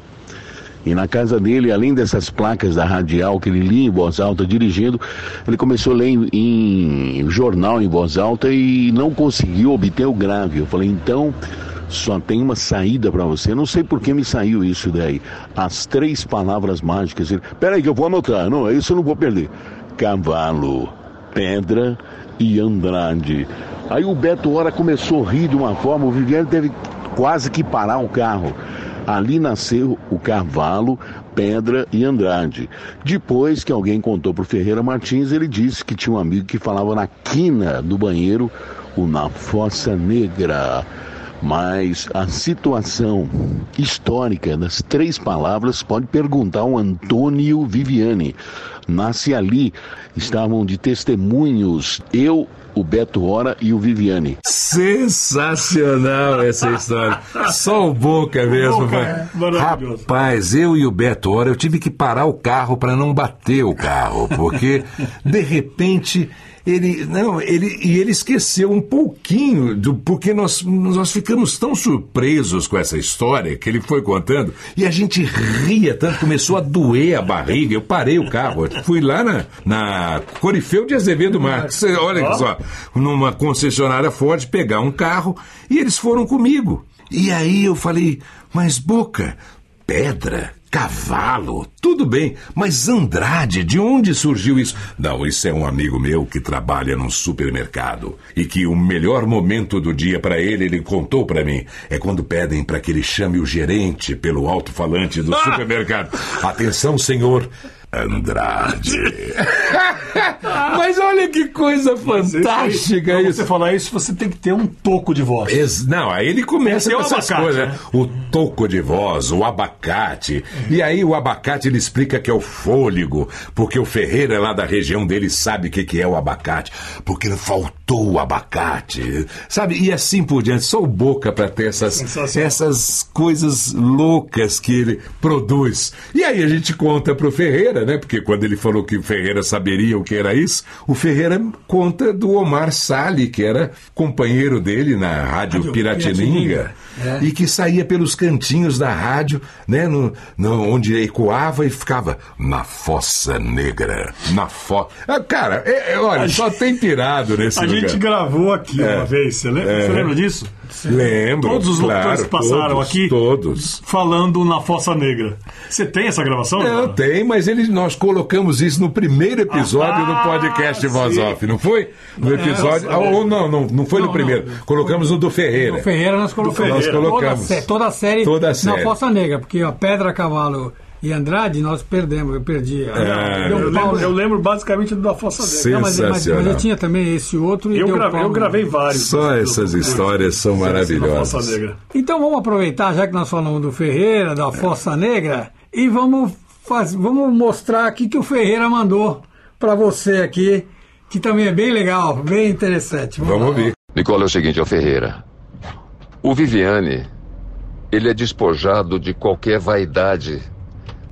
E na casa dele, além dessas placas da radial que ele lia em voz alta dirigindo, ele começou a ler em, em jornal em voz alta e não conseguiu obter o grave. Eu falei, então só tem uma saída para você. Não sei por que me saiu isso daí. As três palavras mágicas. Ele, Peraí que eu vou anotar. Não, isso eu não vou perder. Cavalo, pedra e Andrade. Aí o Beto Hora começou a rir de uma forma, o Viviane teve quase que parar o carro. Ali nasceu o Cavalo, Pedra e Andrade. Depois que alguém contou para o Ferreira Martins, ele disse que tinha um amigo que falava na quina do banheiro, o na Fossa Negra. Mas a situação histórica das três palavras pode perguntar ao Antônio Viviane. Nasce ali, estavam de testemunhos eu, o Beto Hora e o Viviane. Sensacional essa história. Só o Boca mesmo. Boca, vai. é maravilhoso. Rapaz, eu e o Beto Hora, eu tive que parar o carro para não bater o carro, porque de repente ele não ele e ele esqueceu um pouquinho do porque nós nós ficamos tão surpresos com essa história que ele foi contando e a gente ria tanto começou a doer a barriga eu parei o carro fui lá na, na Corifeu de Azevedo Marques olha só numa concessionária Ford pegar um carro e eles foram comigo. E aí eu falei mas Boca pedra, cavalo, tudo bem, mas Andrade, de onde surgiu isso? Não, isso é um amigo meu que trabalha num supermercado e que o melhor momento do dia para ele, ele contou para mim, é quando pedem para que ele chame o gerente pelo alto-falante do supermercado. Atenção, senhor. Andrade. Mas olha que coisa fantástica Pra isso. você falar isso, você tem que ter um toco de voz. Ex- Não, aí ele começa com o essas abacate, coisas, né? né? O toco de voz, o abacate. E aí o abacate ele explica que é o fôlego, porque o Ferreira lá da região dele sabe o que, que é o abacate, porque faltou o abacate, sabe? E assim por diante, só o Boca para ter essas, essas coisas loucas que ele produz. E aí a gente conta pro Ferreira, né? Porque quando ele falou que o Ferreira saberia o que era isso, o Ferreira conta do Omar Sali, que era companheiro dele na Rádio, Rádio Piratininga, Piratininga, é. e que saía pelos cantinhos da rádio, né? No, no- onde ecoava e ficava na Fossa Negra, na fossa. Ah, cara, é- é, olha, só tem pirado nesse A lugar. gente gravou aqui É. uma vez, você lembra, É. você lembra disso? Lembro, Todos os claro, locutores passaram todos, aqui Todos. falando na Fossa Negra. Você tem essa gravação? Não, Eduardo? tem, mas ele, nós colocamos isso no primeiro episódio Ah, do podcast Voz sim. Off, não foi? No episódio. É, ah, ou não, não, não foi no Não, primeiro. não. colocamos no do Ferreira. O Ferreira nós colocamos. Nós Toda, colocamos. a sé- toda a série Toda a série. na Fossa Negra, porque a Pedra, Cavalo e Andrade nós perdemos, eu perdi. É. Deu um Eu pau, lembro, né? eu lembro basicamente da Fossa Negra. Não, mas, mas, eu tinha também esse outro e Eu deu gravei, pau, eu gravei vários. Só do- essas do- histórias são da Fossa maravilhosas. Negra. Então vamos aproveitar, já que nós falamos do Ferreira, da Fossa Negra, e vamos, faz, vamos mostrar aqui que o Ferreira mandou para você aqui, que também é bem legal, bem interessante. Vamos lá. ouvir. Nicola, é o seguinte, é o Ferreira. O Viviane, ele é despojado de qualquer vaidade.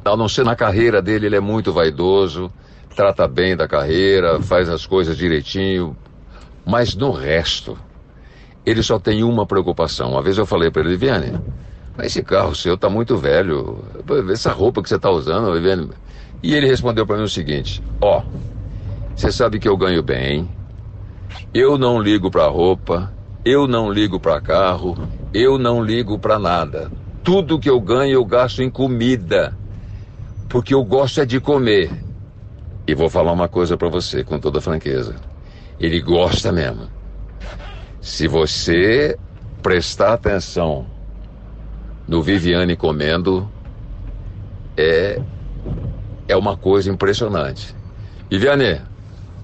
A não ser na carreira dele, ele é muito vaidoso, trata bem da carreira, faz as coisas direitinho. Mas no resto, ele só tem uma preocupação. Uma vez eu falei para ele, Viviane, mas esse carro seu tá muito velho. Essa roupa que você tá usando, Viviane. E ele respondeu para mim o seguinte: Ó, você sabe que eu ganho bem, eu não ligo para roupa, eu não ligo para carro, eu não ligo para nada. Tudo que eu ganho eu gasto em comida, porque eu gosto é de comer. E vou falar uma coisa para você com toda franqueza. Ele gosta mesmo. Se você prestar atenção no Viviane comendo, é é uma coisa impressionante. Viviane,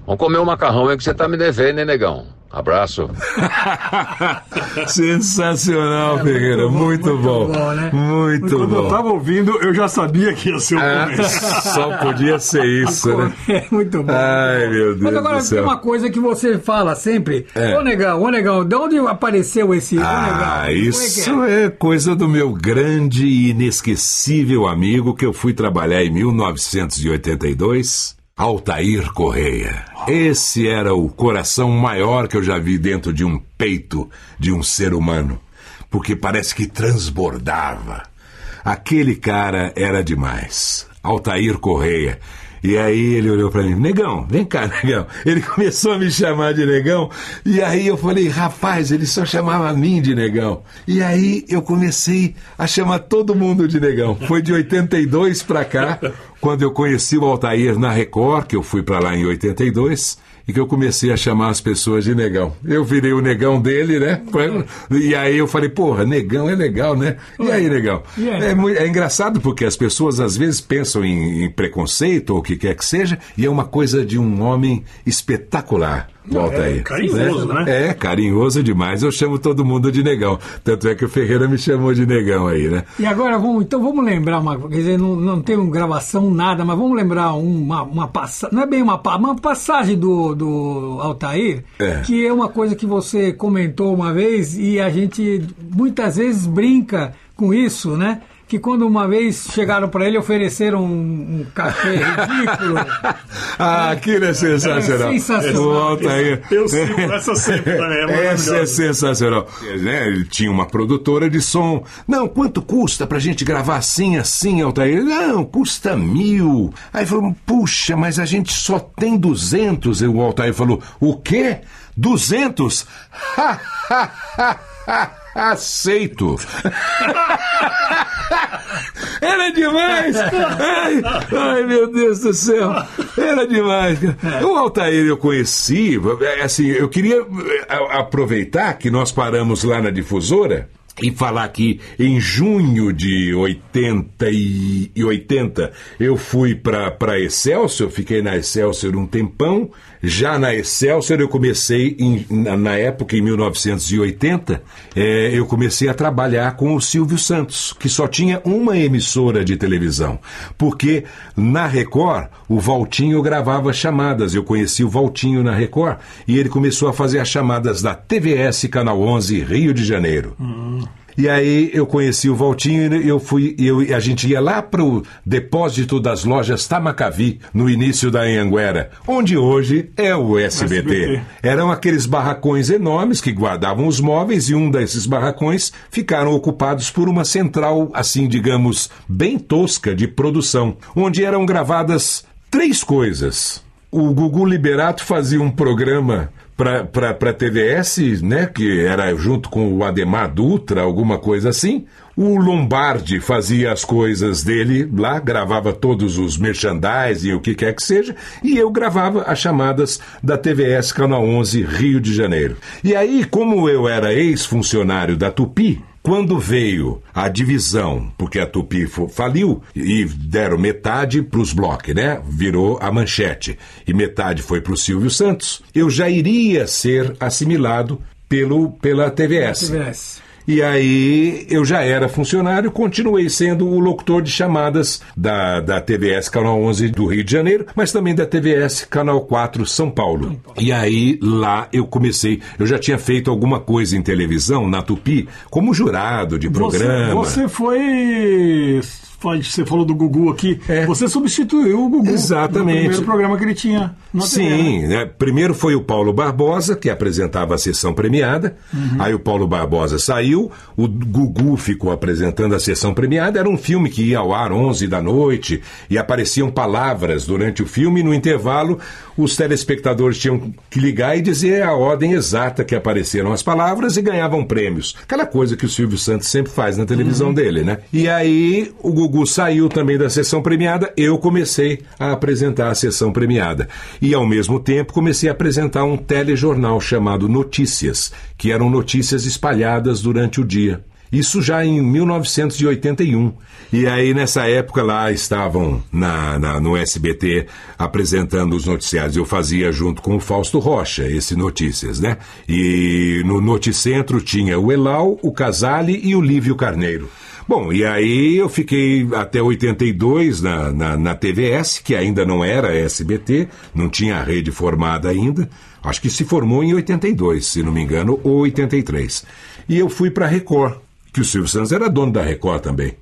vamos comer um macarrão aí que você tá me devendo, hein, negão? Abraço. Sensacional, Ferreira. Muito, bom. bom, né? Muito Quando bom. eu tava ouvindo, eu já sabia que ia ser o Ah, começo. só podia ser isso, né? É muito bom. Ai, meu Deus Mas agora do tem uma coisa que você fala sempre. É. Ô negão, ô negão, de onde apareceu esse ô Ah, negão? isso é que é? é coisa do meu grande e inesquecível amigo que eu fui trabalhar em 1982, Altair Correia. Esse era o coração maior que eu já vi dentro de um peito de um ser humano, porque parece que transbordava. Aquele cara era demais. Altair Correia. E aí ele olhou pra mim, negão, vem cá, negão. Ele começou a me chamar de negão, e aí eu falei, rapaz, ele só chamava a mim de negão. E aí eu comecei a chamar todo mundo de negão. Foi de 82 pra cá, quando eu conheci o Altair na Record, que eu fui pra lá em 82, e que eu comecei a chamar as pessoas de negão. Eu virei o negão dele, né? E aí eu falei, porra, negão é legal, né? E aí, negão? É, é engraçado porque as pessoas às vezes pensam em, em preconceito ou o que quer que seja, e é uma coisa de um homem espetacular. Volta é aí. carinhoso, né? É, carinhoso demais. Eu chamo todo mundo de negão. Tanto é que o Ferreira me chamou de negão aí, né? E agora vamos, então vamos lembrar uma, quer dizer, não, não tem uma gravação nada, mas vamos lembrar uma, uma passagem, não é bem uma, uma passagem do, do Altair, É. que é uma coisa que você comentou uma vez e a gente muitas vezes brinca com isso, né? Que quando uma vez chegaram para ele e ofereceram um, um café ridículo. Ah, aquilo é sensacional. É sensacional. O Altair. Eu sigo essa sempre também, é Essa é sensacional. Né, Ele tinha uma produtora de som. Não, quanto custa pra gente gravar assim, assim, Altair? Não, custa mil. Aí falou, puxa, mas a gente só tem duzentos. E o Altair falou, o quê? Duzentos? Ha, ha, ha, ha. Aceito. Era demais! Ai, ai, meu Deus do céu! Era demais! cara. O Altair eu conheci, é, assim, eu queria é, aproveitar que nós paramos lá na difusora e falar que em junho de 80 e e 80 eu fui para Excelsior, fiquei na Excelsior um tempão. Já na Excelsior eu comecei, em- na, época, em 1980, eh, eu comecei a trabalhar com o Silvio Santos, que só tinha uma emissora de televisão. Porque na Record, o Valtinho gravava chamadas. Eu conheci o Valtinho na Record e ele começou a fazer as chamadas da TVS Canal 11, Rio de Janeiro. E aí eu conheci o Valtinho e eu fui, eu, a gente ia lá pro depósito das lojas Tamacavi, no início da Anhanguera, onde hoje é o SBT. SBT. Eram aqueles barracões enormes que guardavam os móveis e um desses barracões ficaram ocupados por uma central, assim, digamos, bem tosca de produção, onde eram gravadas três coisas. O Gugu Liberato fazia um programa para para TVS, né, que era junto com o Ademar Dutra, alguma coisa assim. O Lombardi fazia as coisas dele lá, gravava todos os merchandising e o que quer que seja, e eu gravava as chamadas da TVS Canal 11 Rio de Janeiro. E aí, como eu era ex-funcionário da Tupi, quando veio a divisão, porque a Tupi faliu e deram metade para os blocos, né? Virou a manchete. E metade foi para o Silvio Santos. Eu já iria ser assimilado pelo, pela TVS. TVS. E aí eu já era funcionário, continuei sendo o locutor de chamadas da, da TVS Canal 11 do Rio de Janeiro, mas também da TVS Canal 4 São Paulo. E aí lá eu comecei, eu já tinha feito alguma coisa em televisão na Tupi, como jurado de programa. Você, você foi você falou do Gugu aqui. Você substituiu o Gugu Exatamente. no primeiro programa que ele tinha TV, né? Sim, né? primeiro foi o Paulo Barbosa, que apresentava a sessão premiada. Uhum. Aí o Paulo Barbosa saiu, o Gugu ficou apresentando a sessão premiada. Era um filme que ia ao ar 11 da noite e apareciam palavras durante o filme. No intervalo, os telespectadores tinham que ligar e dizer a ordem exata que apareceram as palavras e ganhavam prêmios. Aquela coisa que o Silvio Santos sempre faz na televisão Uhum. dele, né? E aí o Gugu saiu também da sessão premiada, eu comecei a apresentar a sessão premiada. E ao mesmo tempo comecei a apresentar um telejornal chamado Notícias, que eram notícias espalhadas durante o dia. Isso já em 1981. E aí, nessa época, lá estavam na, na- no SBT apresentando os noticiários. Eu fazia junto com o Fausto Rocha esse Notícias, né? E no Noticentro tinha o Elau, o Casale e o Lívio Carneiro. Bom, e aí eu fiquei até 82 na, na, na TVS, que ainda não era SBT, não tinha a rede formada ainda. Acho que se formou em 82, se não me engano, ou 83. E eu fui para Record, que o Silvio Santos era dono da Record também.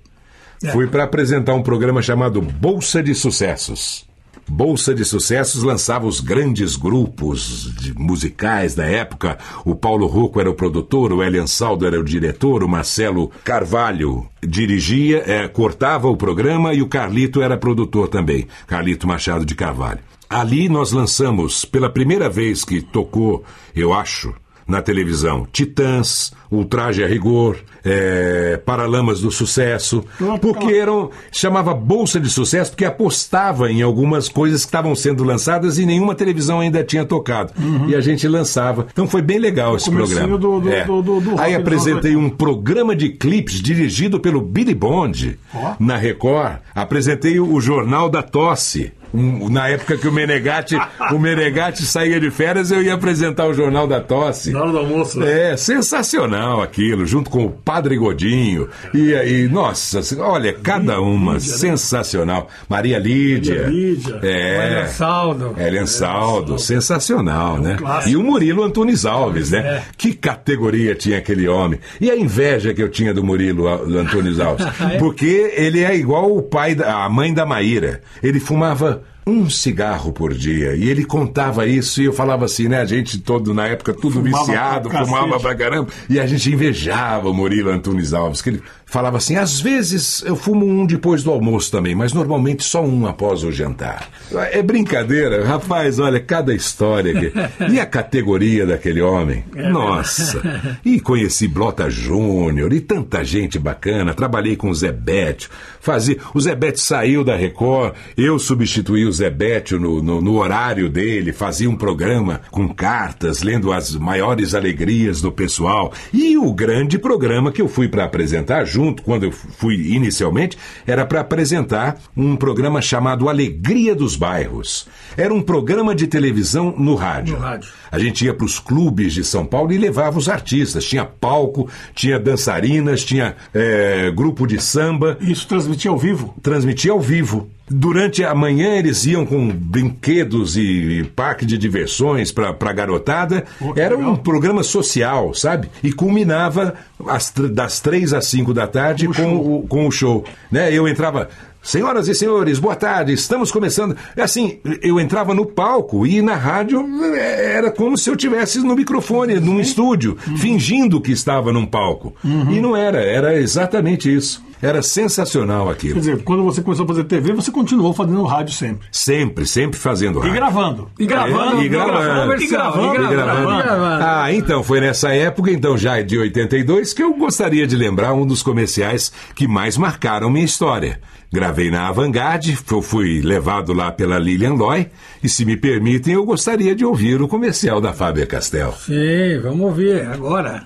Fui para apresentar um programa chamado Bolsa de Sucessos. Bolsa de Sucessos lançava os grandes grupos musicais da época. O Paulo Rocco era o produtor, o Elian Saldo era o diretor, o Marcelo Carvalho dirigia, eh, cortava o programa e o Carlito era produtor também, Carlito Machado de Carvalho. Ali nós lançamos, pela primeira vez que tocou, eu acho, na televisão. Titãs, Ultraje a Rigor, é, Paralamas do Sucesso, porque eram, chamava Bolsa de Sucesso porque apostava em algumas coisas que estavam sendo lançadas e nenhuma televisão ainda tinha tocado. E a gente lançava. Então foi bem legal esse programa. do- do- É. do- do- Aí apresentei um programa de clipes dirigido pelo Billy Bond Ó. na Record. Apresentei o Jornal da Tosse. Um- na época que o Menegatti, o Menegatti saía de férias, eu ia apresentar o Jornal da Tosse. Na hora do almoço. né? É, sensacional aquilo, junto com o Padre Godinho. E aí, nossa, olha, cada uma, sensacional. Maria Lídia. Maria Lídia. É. Elian Saldo. Elian Saldo, sensacional, né? clássico. E o Murilo Antunes Alves, né? Que categoria tinha aquele homem. E a inveja que eu tinha do Murilo do Antunes Alves. Porque ele é igual o pai, da, a mãe da Maíra. Ele fumava um cigarro por dia. E ele contava isso e eu falava assim, né? A gente todo, na época, tudo Fumava viciado, pra fumava pra caramba. E a gente invejava o Murilo Antunes Alves, que ele falava assim: às vezes eu fumo um depois do almoço também, mas normalmente só um após o jantar. É brincadeira, rapaz, olha, cada história aqui. E a categoria daquele homem? Nossa! E conheci Blota Júnior e tanta gente bacana. Trabalhei com o Zé Bétio. Fazia... O Zé Bétio saiu da Record, eu substituí o Zé Bétio no, no, no horário dele, fazia um programa com cartas, lendo as maiores alegrias do pessoal. E o grande programa que eu fui para apresentar, junto, quando eu fui inicialmente, era para apresentar um programa chamado Alegria dos Bairros. Era um programa de televisão no rádio. No rádio. A gente ia para os clubes de São Paulo e levava os artistas. Tinha palco, tinha dançarinas, tinha eh, grupo de samba. Isso transmitia ao vivo? Transmitia ao vivo. Durante a manhã eles iam com brinquedos e parque de diversões para a garotada. Que Era legal. um programa social, sabe? E culminava às das três às cinco da tarde O com, o, com o show. Né? Eu entrava. Senhoras e senhores, boa tarde, estamos começando. É Assim, eu entrava no palco e na rádio eh, era como se eu tivesse no microfone, num estúdio, fingindo que estava num palco. E não era, era exatamente isso. Era sensacional Quer aquilo. dizer, quando você começou a fazer TV, você continuou fazendo rádio sempre. Sempre, sempre fazendo E rádio. gravando. E gravando, É, e gravando. e gravando, E gravando. e gravando. Ah, então foi nessa época, então já de 82, que eu gostaria de lembrar um dos comerciais que mais marcaram minha história. Gravei na Avantgarde, eu fui levado lá pela Lilian Loy, e se me permitem, eu gostaria de ouvir o comercial da Fábia Castel. Sim, vamos ouvir agora.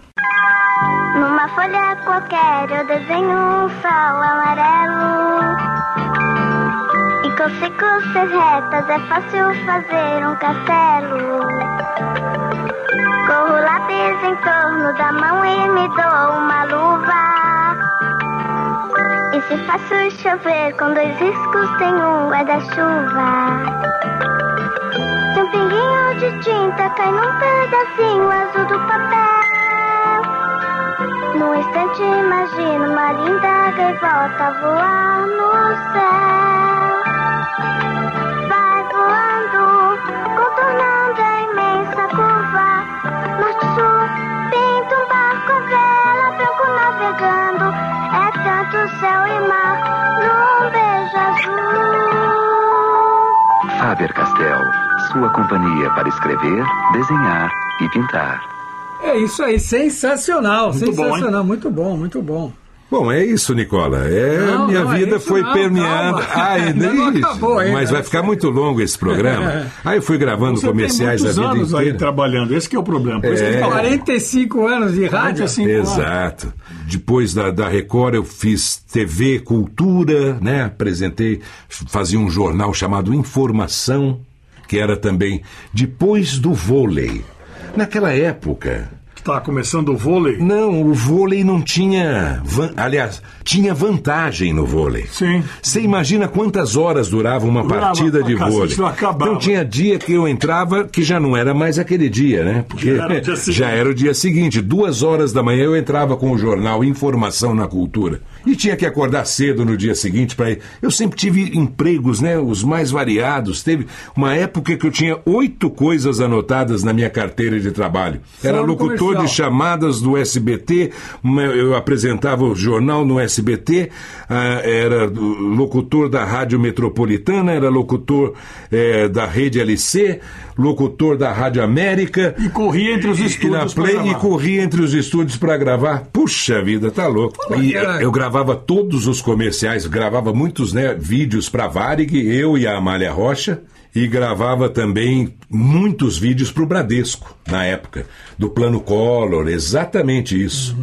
Numa folha qualquer eu desenho um sol amarelo. E com sequências retas é fácil fazer um castelo. Corro lápis em torno da mão e me dou uma luva. E se faço chover com dois riscos tem um guarda-chuva. Se um pinguinho de tinta cai num pedacinho azul do papel. Num instante imagino uma linda gaivota voar no céu. Tanto céu e mar num beijo azul. Faber-Castell, sua companhia para escrever, desenhar e pintar. É isso aí, sensacional, Muito bom, sensacional, muito bom, muito bom. Bom, é isso, Nicola. É, Não, minha não, é vida isso foi não, permeando. calma. Ah, ainda não isso. acabou ainda. Mas vai ficar muito longo esse programa. Aí eu fui gravando Você comerciais tem a muitos vida anos aí inteira. trabalhando, esse que é o problema. Por isso que É. ele fala, 45 anos de rádio. Exato. Depois da, da Record eu fiz TV Cultura, né? Apresentei, fazia um jornal chamado Informação, que era também depois do vôlei. Naquela época. Estava começando o vôlei? Não, o vôlei não tinha. van- Aliás, tinha vantagem no vôlei. Sim. Você imagina quantas horas durava uma Durava partida de vôlei? não acabava. Então tinha dia que eu entrava que já não era mais aquele dia, né? Porque Já era o dia seguinte. já era o dia seguinte. Duas horas da manhã eu entrava com o jornal Informação na Cultura. E tinha que acordar cedo no dia seguinte para ir. Eu sempre tive empregos, né? Os mais variados. Teve uma época que eu tinha oito coisas anotadas na minha carteira de trabalho. Era locutor comercial. de chamadas do SBT, eu apresentava o jornal no SBT, ah, era locutor da Rádio Metropolitana, era locutor eh, da Rede LC, locutor da Rádio América. E corria entre os e- estúdios E, pra Play, e corria entre os estúdios para gravar. Puxa vida, tá louco. E eu, cara. Gravava todos os comerciais, gravava muitos né, vídeos para Varig, eu e a Amália Rocha. E gravava também muitos vídeos para o Bradesco, na época, do Plano Collor, exatamente isso.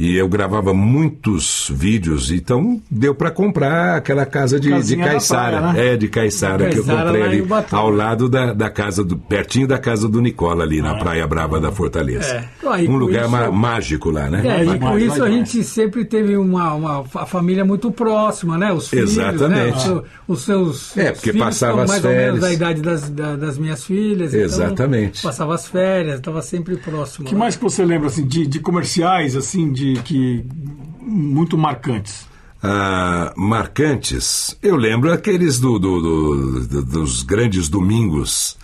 E eu gravava muitos vídeos, então deu para comprar aquela casa de, de Casinha Caiçara. praia, né? É, de Caiçara, que eu comprei ali, ao lado da, da casa do. pertinho da casa do Nicola, ali na Praia Brava da Fortaleza. É. Ah, Um lugar isso- mágico lá, né? É, e com isso vai, a gente sempre teve uma, uma fa- família muito próxima, né? Os filhos, né? Exatamente. Os, seu- os seus É, porque filhos passava são as mais ou menos férias. da idade das, da- das minhas filhas. então Exatamente. passava as férias, estava sempre próximo. O que lá. mais que você lembra assim, de, de comerciais assim, de que muito marcantes? Ah, marcantes. Eu lembro aqueles do, do- do- do- dos grandes domingos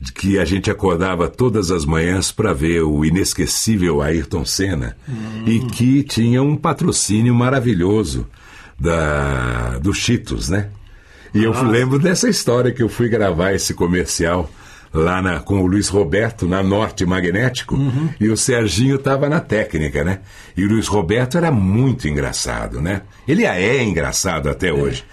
de que a gente acordava todas as manhãs para ver o inesquecível Ayrton Senna e que tinha um patrocínio maravilhoso da do Cheetos, né? E eu lembro dessa história que eu fui gravar esse comercial lá na- com o Luiz Roberto na Norte Magnético e o Serginho estava na técnica, né? E o Luiz Roberto era muito engraçado, né? Ele é engraçado até hoje.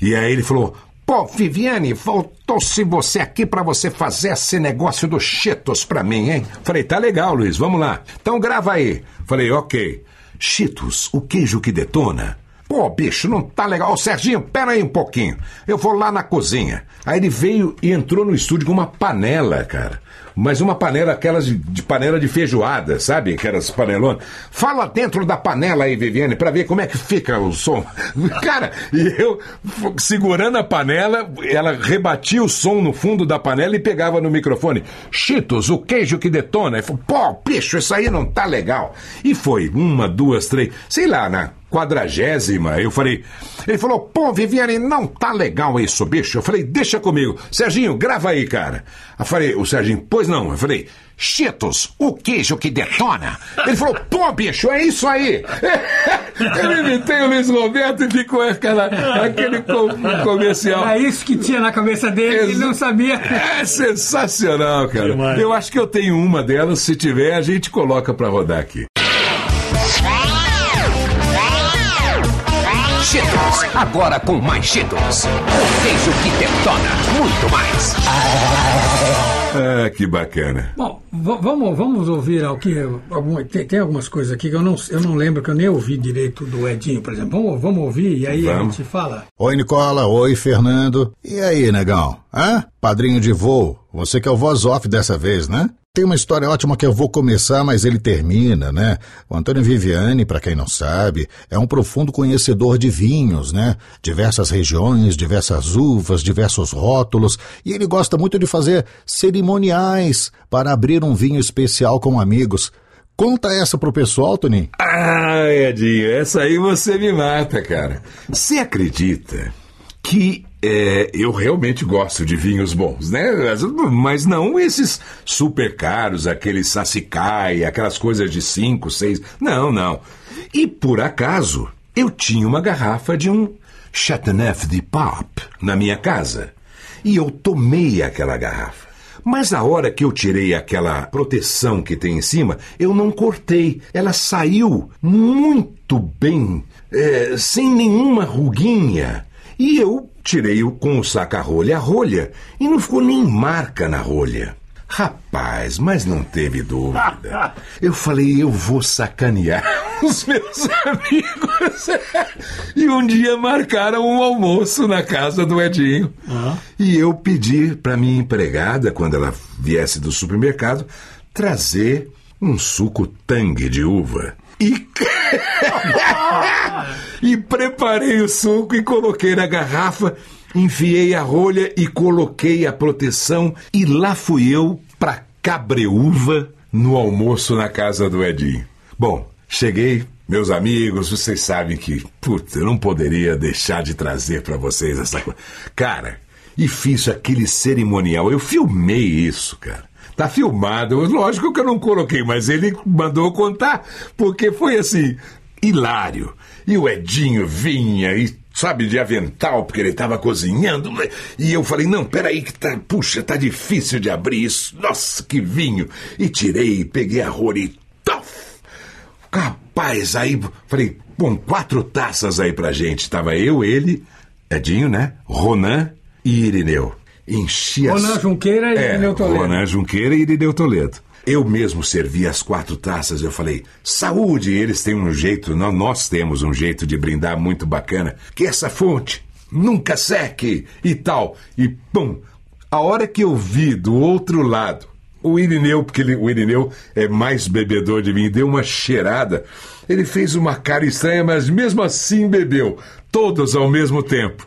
E aí ele falou: Pô, Viviane, voltou-se você aqui para você fazer esse negócio do Cheetos pra mim, hein? Falei, tá legal, Luiz, vamos lá. Então grava aí. Falei, ok. Cheetos, o queijo que detona. Pô, bicho, não tá legal. Ô, Serginho, pera aí um pouquinho. Eu vou lá na cozinha. Aí ele veio e entrou no estúdio com uma panela, cara. Mas uma panela, aquelas de, de panela de feijoada, sabe? Aquelas panelonas. Fala dentro da panela aí, Viviane, pra ver como é que fica o som. Cara, e eu segurando a panela, ela rebatia o som no fundo da panela e pegava no microfone. Cheetos, o queijo que detona. E pô, bicho, isso aí não tá legal. E foi uma, duas, três, sei lá, na quadragésima, eu falei. Ele falou, pô, Viviane, não tá legal isso, bicho. Eu falei, deixa comigo. Serginho, grava aí, cara. Eu falei, o Serginho, pois não. Eu falei, Cheetos, o queijo que detona. Ele falou, pô, bicho, é isso aí. Eu imitei o Luiz Roberto e ficou aquela, aquele co- comercial. Era isso que tinha na cabeça dele, ele não sabia. É sensacional, cara. Demais. Eu acho que eu tenho uma delas. Se tiver, a gente coloca pra rodar aqui. Agora com mais Cheetos. O queijo que detona muito mais. Ah, que bacana. Bom, vamos, vamos ouvir aqui. Alguma, tem, tem algumas coisas aqui que eu não, eu não lembro, que eu nem ouvi direito do Edinho, por exemplo. Vamos, vamos ouvir e aí a Vamos. gente fala. Oi, Nicola. Oi, Fernando. E aí, negão? Hã? Padrinho de voo. Você que é o voz off dessa vez, né? Tem uma história ótima que eu vou começar, mas ele termina, né? O Antônio Viviani, para quem não sabe, é um profundo conhecedor de vinhos, né? Diversas regiões, diversas uvas, diversos rótulos, e ele gosta muito de fazer cerimoniais para abrir um vinho especial com amigos. Conta essa pro pessoal, Toninho. Ah, Edinho, essa aí você me mata, cara. Você acredita que é, eu realmente gosto de vinhos bons, né? Mas não esses super caros, aqueles sassicaia, aquelas coisas de cinco, seis. Não, não. E por acaso, eu tinha uma garrafa de um Chateauneuf de Pape na minha casa. E eu tomei aquela garrafa. Mas a hora que eu tirei aquela proteção que tem em cima, eu não cortei. Ela saiu muito bem, é, sem nenhuma ruguinha. E eu tirei-o com o saca-rolha a rolha e não ficou nem marca na rolha. Rapaz, mas não teve dúvida. Eu falei, eu vou sacanear os meus amigos. E um dia marcaram um almoço na casa do Edinho. Ah. E eu pedi para minha empregada, quando ela viesse do supermercado, trazer um suco tangue de uva. E... e preparei o suco e coloquei na garrafa, enfiei a rolha e coloquei a proteção. E lá fui eu pra Cabreúva no almoço na casa do Edinho. Bom, cheguei, meus amigos, vocês sabem que, puta, eu não poderia deixar de trazer para vocês essa coisa. Cara, e fiz aquele cerimonial. Eu filmei isso, cara. Tá filmado. Lógico que eu não coloquei, mas ele mandou contar, porque foi assim, hilário. E o Edinho vinha e, sabe, de avental, porque ele estava cozinhando. E eu falei, não, peraí, que tá, puxa, tá difícil de abrir isso. Nossa, que vinho. E tirei, peguei a rolha e tof! Rapaz, aí, falei, bom, quatro taças aí pra gente. Tava eu, ele, Edinho, né? Ronan e Irineu. Enchi as... Ronan Junqueira e é, Irineu Toledo. Ronan Junqueira e Irineu Toledo. Eu mesmo servi as quatro taças. Eu falei, saúde! Eles têm um jeito, nó- nós temos um jeito de brindar muito bacana. Que essa fonte nunca seque e tal. E pum! A hora que eu vi do outro lado o Irineu, porque ele- o Irineu é mais bebedor de mim, deu uma cheirada. Ele fez uma cara estranha, mas mesmo assim bebeu. Todos ao mesmo tempo.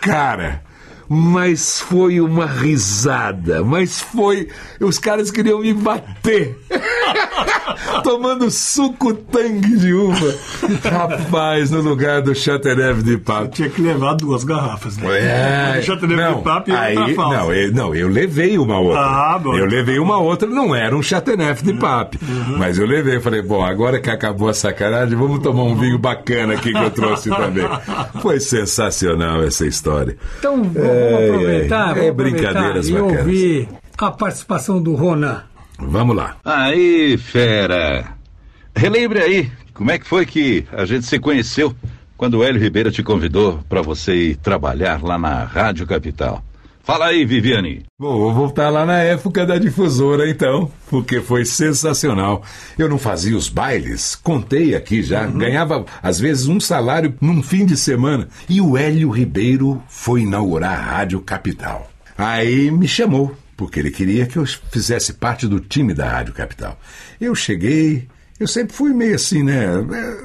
Cara, mas foi uma risada. Mas foi. Os caras queriam me bater. Tomando suco tangue de uva. Rapaz, no lugar do Chateauneuf de Papo. Tinha que levar duas garrafas, né? É, não, de papo e aí, não, eu, não, eu levei uma outra. Ah, bom. Eu levei uma outra, não era um Chateauneuf de papo. Mas eu levei, falei, bom, agora que acabou a sacanagem, vamos tomar um vinho bacana aqui que eu trouxe também. Foi sensacional essa história. Então vamos aproveitar, é, vamos é brincadeiras aproveitar e ouvir a participação do Ronan. Vamos lá. Aí, fera. Relembre aí, como é que foi que a gente se conheceu quando o Hélio Ribeiro te convidou para você ir trabalhar lá na Rádio Capital? Fala aí, Viviane. Bom, vou voltar lá na época da difusora então, porque foi sensacional. Eu não fazia os bailes, contei aqui já, ganhava às vezes um salário num fim de semana. E o Hélio Ribeiro foi inaugurar a Rádio Capital. Aí me chamou, porque ele queria que eu fizesse parte do time da Rádio Capital. Eu cheguei, eu sempre fui meio assim, né? É,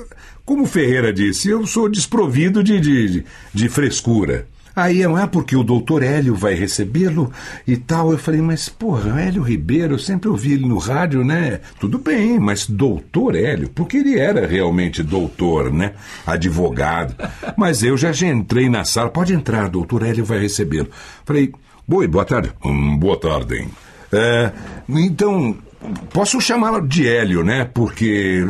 Como o Ferreira disse, eu sou desprovido de, de, de- de frescura. Aí, ah, porque o doutor Hélio vai recebê-lo e tal. Eu falei, mas porra, Hélio Ribeiro, eu sempre ouvi ele no rádio, né? Tudo bem, mas doutor Hélio, porque ele era realmente doutor, né? Advogado. Mas eu já entrei na sala, pode entrar, doutor Hélio vai recebê-lo. Falei, Oi, boa tarde. Hum, boa tarde. hein? É, então, posso chamá-lo de Hélio, né? Porque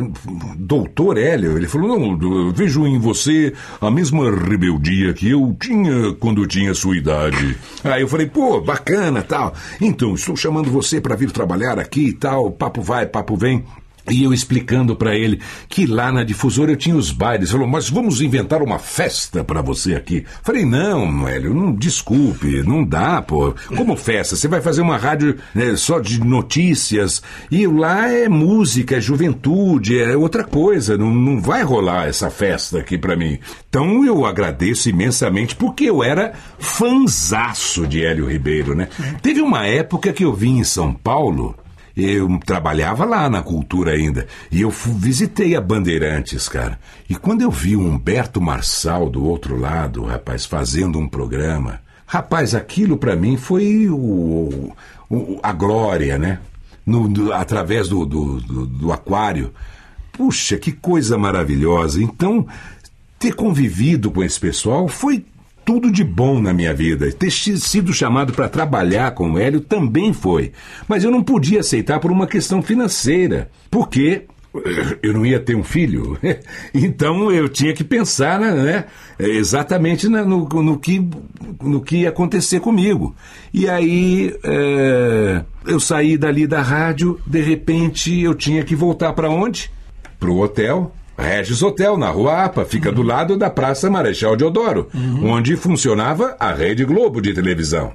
doutor Hélio, ele falou, não, vejo em você a mesma rebeldia que eu tinha quando tinha sua idade. Aí eu falei, pô, bacana, tal. Então, estou chamando você para vir trabalhar aqui e tal, papo vai, papo vem. E eu explicando para ele que lá na difusora eu tinha os bailes. Falou, mas vamos inventar uma festa para você aqui. Falei, não, Hélio, não, desculpe, não dá, pô. Como festa? Você vai fazer uma rádio né, só de notícias. E lá é música, é juventude, é outra coisa. Não, não vai rolar essa festa aqui para mim. Então eu agradeço imensamente porque eu era fanzaço de Hélio Ribeiro, né? Teve uma época que eu vim em São Paulo. Eu trabalhava lá na cultura ainda. E eu visitei a Bandeirantes, cara. E quando eu vi o Humberto Marçal do outro lado, rapaz, fazendo um programa. Rapaz, aquilo pra mim foi o, o- a glória, né? no, do- através do, do, do- do aquário. Puxa, que coisa maravilhosa. Então, ter convivido com esse pessoal foi tudo de bom na minha vida. Ter sido chamado para trabalhar com o Hélio também foi. Mas eu não podia aceitar por uma questão financeira. Porque eu não ia ter um filho. Então eu tinha que pensar né, exatamente no, no, que, no que ia acontecer comigo. E aí é, eu saí dali da rádio, de repente eu tinha que voltar para onde? Para o hotel. Regis Hotel, na Rua APA, fica do lado da Praça Marechal Deodoro, onde funcionava a Rede Globo de televisão.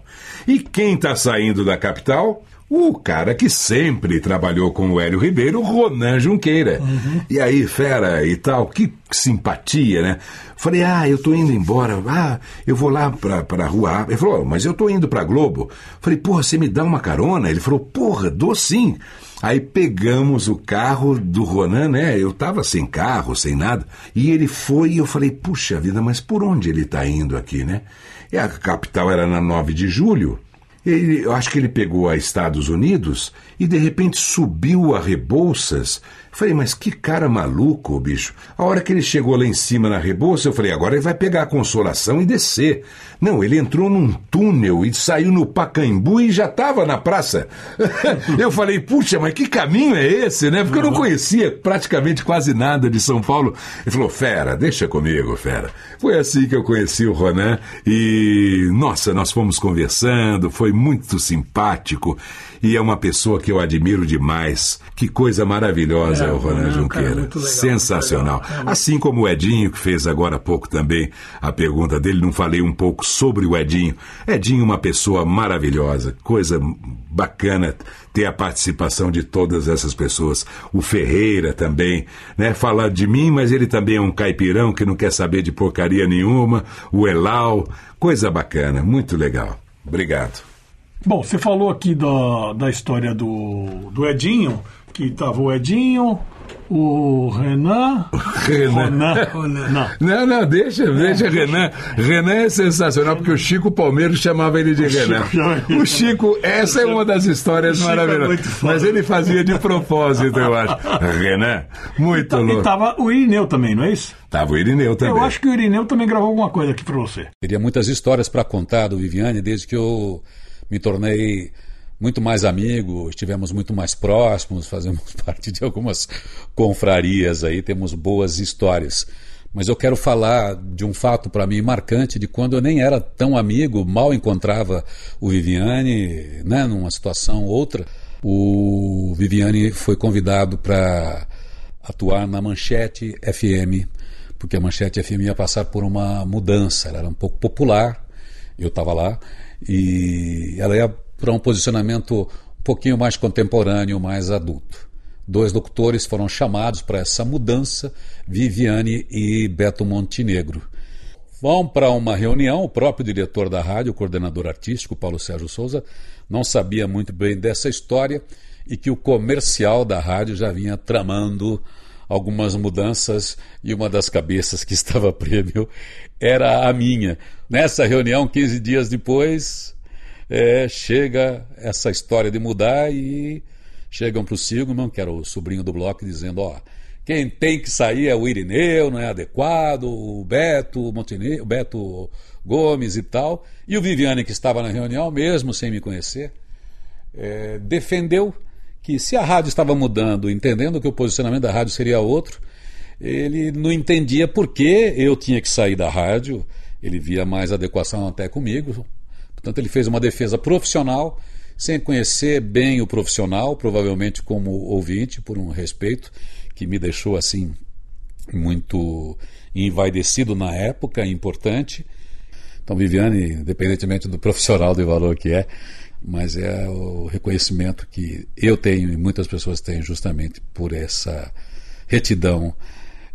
E quem está saindo da capital? O cara que sempre trabalhou com o Hélio Ribeiro, Ronan Junqueira. E aí, fera e tal, que simpatia, né? Falei, ah, eu tô indo embora, ah, eu vou lá pra, pra Rua. Ele falou, "Oh, mas eu tô indo pra Globo. Falei, porra, você me dá uma carona? Ele falou, porra, dou sim. Aí pegamos o carro do Ronan, né? Eu tava sem carro, sem nada. E ele foi e eu falei, puxa vida, mas por onde ele tá indo aqui, né? E a capital era na 9 de julho. Ele, eu acho que ele pegou a Estados Unidos e de repente subiu a Rebouças. Falei, mas que cara maluco, bicho. A hora que ele chegou lá em cima na Rebouça, eu falei, agora ele vai pegar a consolação e descer. Não, ele entrou num túnel e saiu no Pacaembu e já estava na praça. eu falei, puxa, mas que caminho é esse, né? Porque eu não conhecia praticamente quase nada de São Paulo. Ele falou, fera, deixa comigo, fera. Foi assim que eu conheci o Ronan e, nossa, nós fomos conversando, foi muito simpático e é uma pessoa que eu admiro demais. Que coisa maravilhosa é, o Ronan é Junqueira. legal, Sensacional. Assim como o Edinho, que fez agora há pouco também a pergunta dele, não falei um pouco sobre o Edinho. Edinho, uma pessoa maravilhosa, coisa bacana ter a participação de todas essas pessoas. O Ferreira também, né? Falar de mim, mas ele também é um caipirão que não quer saber de porcaria nenhuma. O Elau, coisa bacana, muito legal. Obrigado. Bom, você falou aqui da, da história do, do Edinho, que tava o Edinho, o Renan. Renan. Ronan. Não. Não, não, deixa, deixa Renan. Renan é sensacional, porque o Chico Palmeiras chamava ele de Renan. chama ele. O Chico, essa é uma das histórias Chico é maravilhosas. foda. Mas ele fazia de propósito, eu acho. Renan, muito E louco. tava o Irineu também, não é isso? Tava o Irineu também. Eu acho que o Irineu também gravou alguma coisa aqui pra você. Teria muitas histórias para contar do Viviane desde que eu me tornei muito mais amigo, estivemos muito mais próximos, fazemos parte de algumas confrarias aí, temos boas histórias. Mas eu quero falar de um fato para mim marcante de quando eu nem era tão amigo, mal encontrava o Viviane, né, numa situação ou outra. O Viviane foi convidado para atuar na Manchete FM, porque a Manchete FM ia passar por uma mudança, ela era um pouco popular, eu estava lá, e ela ia para um posicionamento um pouquinho mais contemporâneo, mais adulto. Dois locutores foram chamados para essa mudança, Viviane e Beto Montenegro. Vão para uma reunião, o próprio diretor da rádio, o coordenador artístico, Paulo Sérgio Souza, não sabia muito bem dessa história e que o comercial da rádio já vinha tramando algumas mudanças e uma das cabeças que estava prêmio era a minha. Nessa reunião, 15 dias depois, é, chega essa história de mudar e chegam para o Sigman, que era o sobrinho do bloco, dizendo: ó, quem tem que sair é o Irineu, não é adequado, o Beto, o o Beto Gomes e tal. E o Viviane, que estava na reunião, mesmo sem me conhecer, é, defendeu que se a rádio estava mudando, entendendo que o posicionamento da rádio seria outro, ele não entendia por que eu tinha que sair da rádio, ele via mais adequação até comigo. Portanto, ele fez uma defesa profissional, sem conhecer bem o profissional, provavelmente como ouvinte, por um respeito que me deixou assim muito envaidecido na época, importante. Então, Viviane, independentemente do profissional de valor que é, mas é o reconhecimento que eu tenho e muitas pessoas têm justamente por essa retidão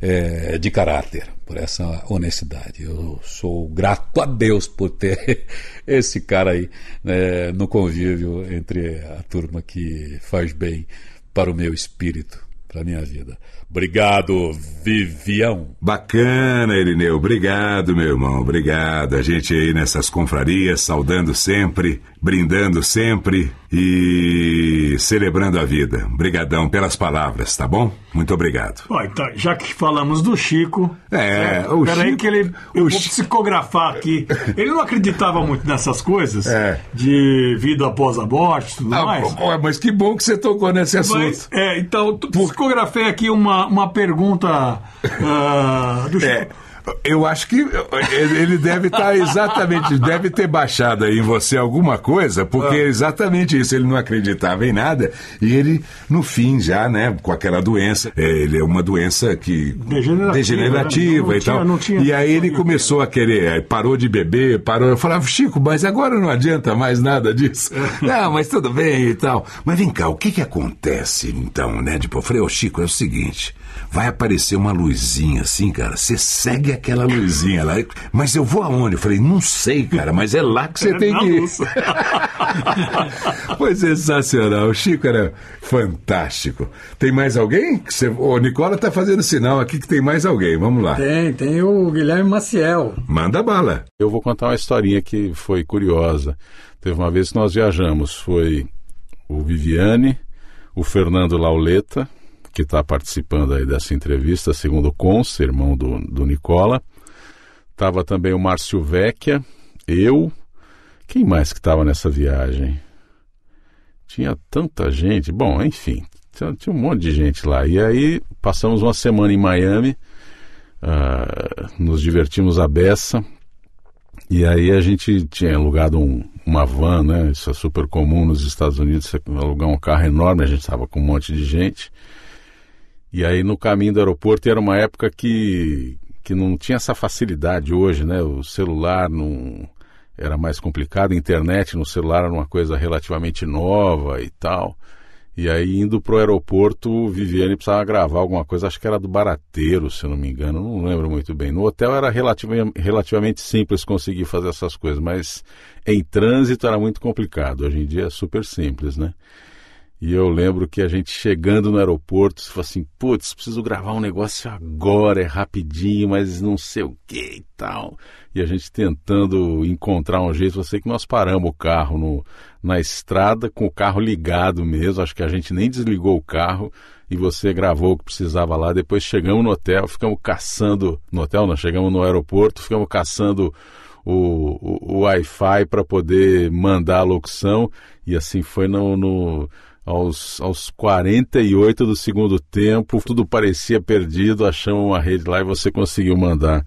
é, de caráter, por essa honestidade. Eu sou grato a Deus por ter esse cara aí né, no convívio entre a turma que faz bem para o meu espírito. para minha vida. Obrigado, Vivião. Bacana, Irineu. Obrigado, meu irmão. Obrigado. A gente aí nessas confrarias, saudando sempre, brindando sempre e celebrando a vida. Obrigadão pelas palavras, tá bom? Muito obrigado. Ó, então, já que falamos do Chico. É, certo? o Peraí Chico- que ele. Eu vou Chi- psicografar aqui. Ele não acreditava muito nessas coisas É. de vida após a morte e tudo Ah, mais. ó, mas que bom que você tocou nesse assunto. Mas, é, então, psicografei aqui uma, uma pergunta ah, do. É, eu acho que ele deve estar exatamente, deve ter baixado aí em você alguma coisa, porque é exatamente isso. Ele não acreditava em nada e ele, no fim, já, né, com aquela doença, é, ele é uma doença que Degenerativa, degenerativa né? Não e tinha- tal. não tinha- e aí ele começou a querer, parou de beber, parou. Eu falava, Chico, mas agora não adianta mais nada disso. não, mas tudo bem e tal. Mas vem cá, o que que acontece então, né? Tipo, eu falei, ô Chico, é o seguinte. Vai aparecer uma luzinha assim, cara. Você segue aquela luzinha lá. Mas eu vou aonde? Eu falei, não sei, cara, mas é lá que você É tem que ir. Foi sensacional. O Chico era fantástico. Tem mais alguém? Que Você... Ô, Nicola tá fazendo sinal aqui que tem mais alguém. Vamos lá. Tem, tem o Guilherme Maciel. Manda bala. Eu vou contar uma historinha que foi curiosa. Teve uma vez que nós viajamos, foi o Viviane, o Fernando Lauleta, que está participando aí dessa entrevista, segundo o irmão do, do Nicola. Tava também o Márcio Vecchia, eu. Quem mais que estava nessa viagem? Tinha tanta gente. Bom, enfim, tinha, tinha um monte de gente lá. E aí passamos uma semana em Miami, ah, nos divertimos à beça. E aí a gente tinha alugado um- uma van, né? Isso é super comum nos Estados Unidos, você alugar um carro enorme, a gente estava com um monte de gente. E aí no caminho do aeroporto era uma época que, que não tinha essa facilidade hoje, né? O celular não era mais complicado, a internet no celular era uma coisa relativamente nova e tal. E aí indo pro aeroporto, Viviane precisava gravar alguma coisa, acho que era do Barateiro, se não me engano, não lembro muito bem. No hotel era relativa- relativamente simples conseguir fazer essas coisas, mas em trânsito era muito complicado. Hoje em dia é super simples, né? E eu lembro que a gente chegando no aeroporto, falou assim, putz, preciso gravar um negócio agora, é rapidinho, mas não sei o que e tal. E a gente tentando encontrar um jeito, eu sei que nós paramos o carro no, na estrada, com o carro ligado mesmo, acho que a gente nem desligou o carro, e você gravou o que precisava lá. Depois chegamos no hotel, ficamos caçando, no hotel não, chegamos no aeroporto, ficamos caçando o, o, o Wi-Fi para poder mandar a locução, e assim foi no, no aos, aos 48 do segundo tempo, tudo parecia perdido, achamos uma rede lá e você conseguiu mandar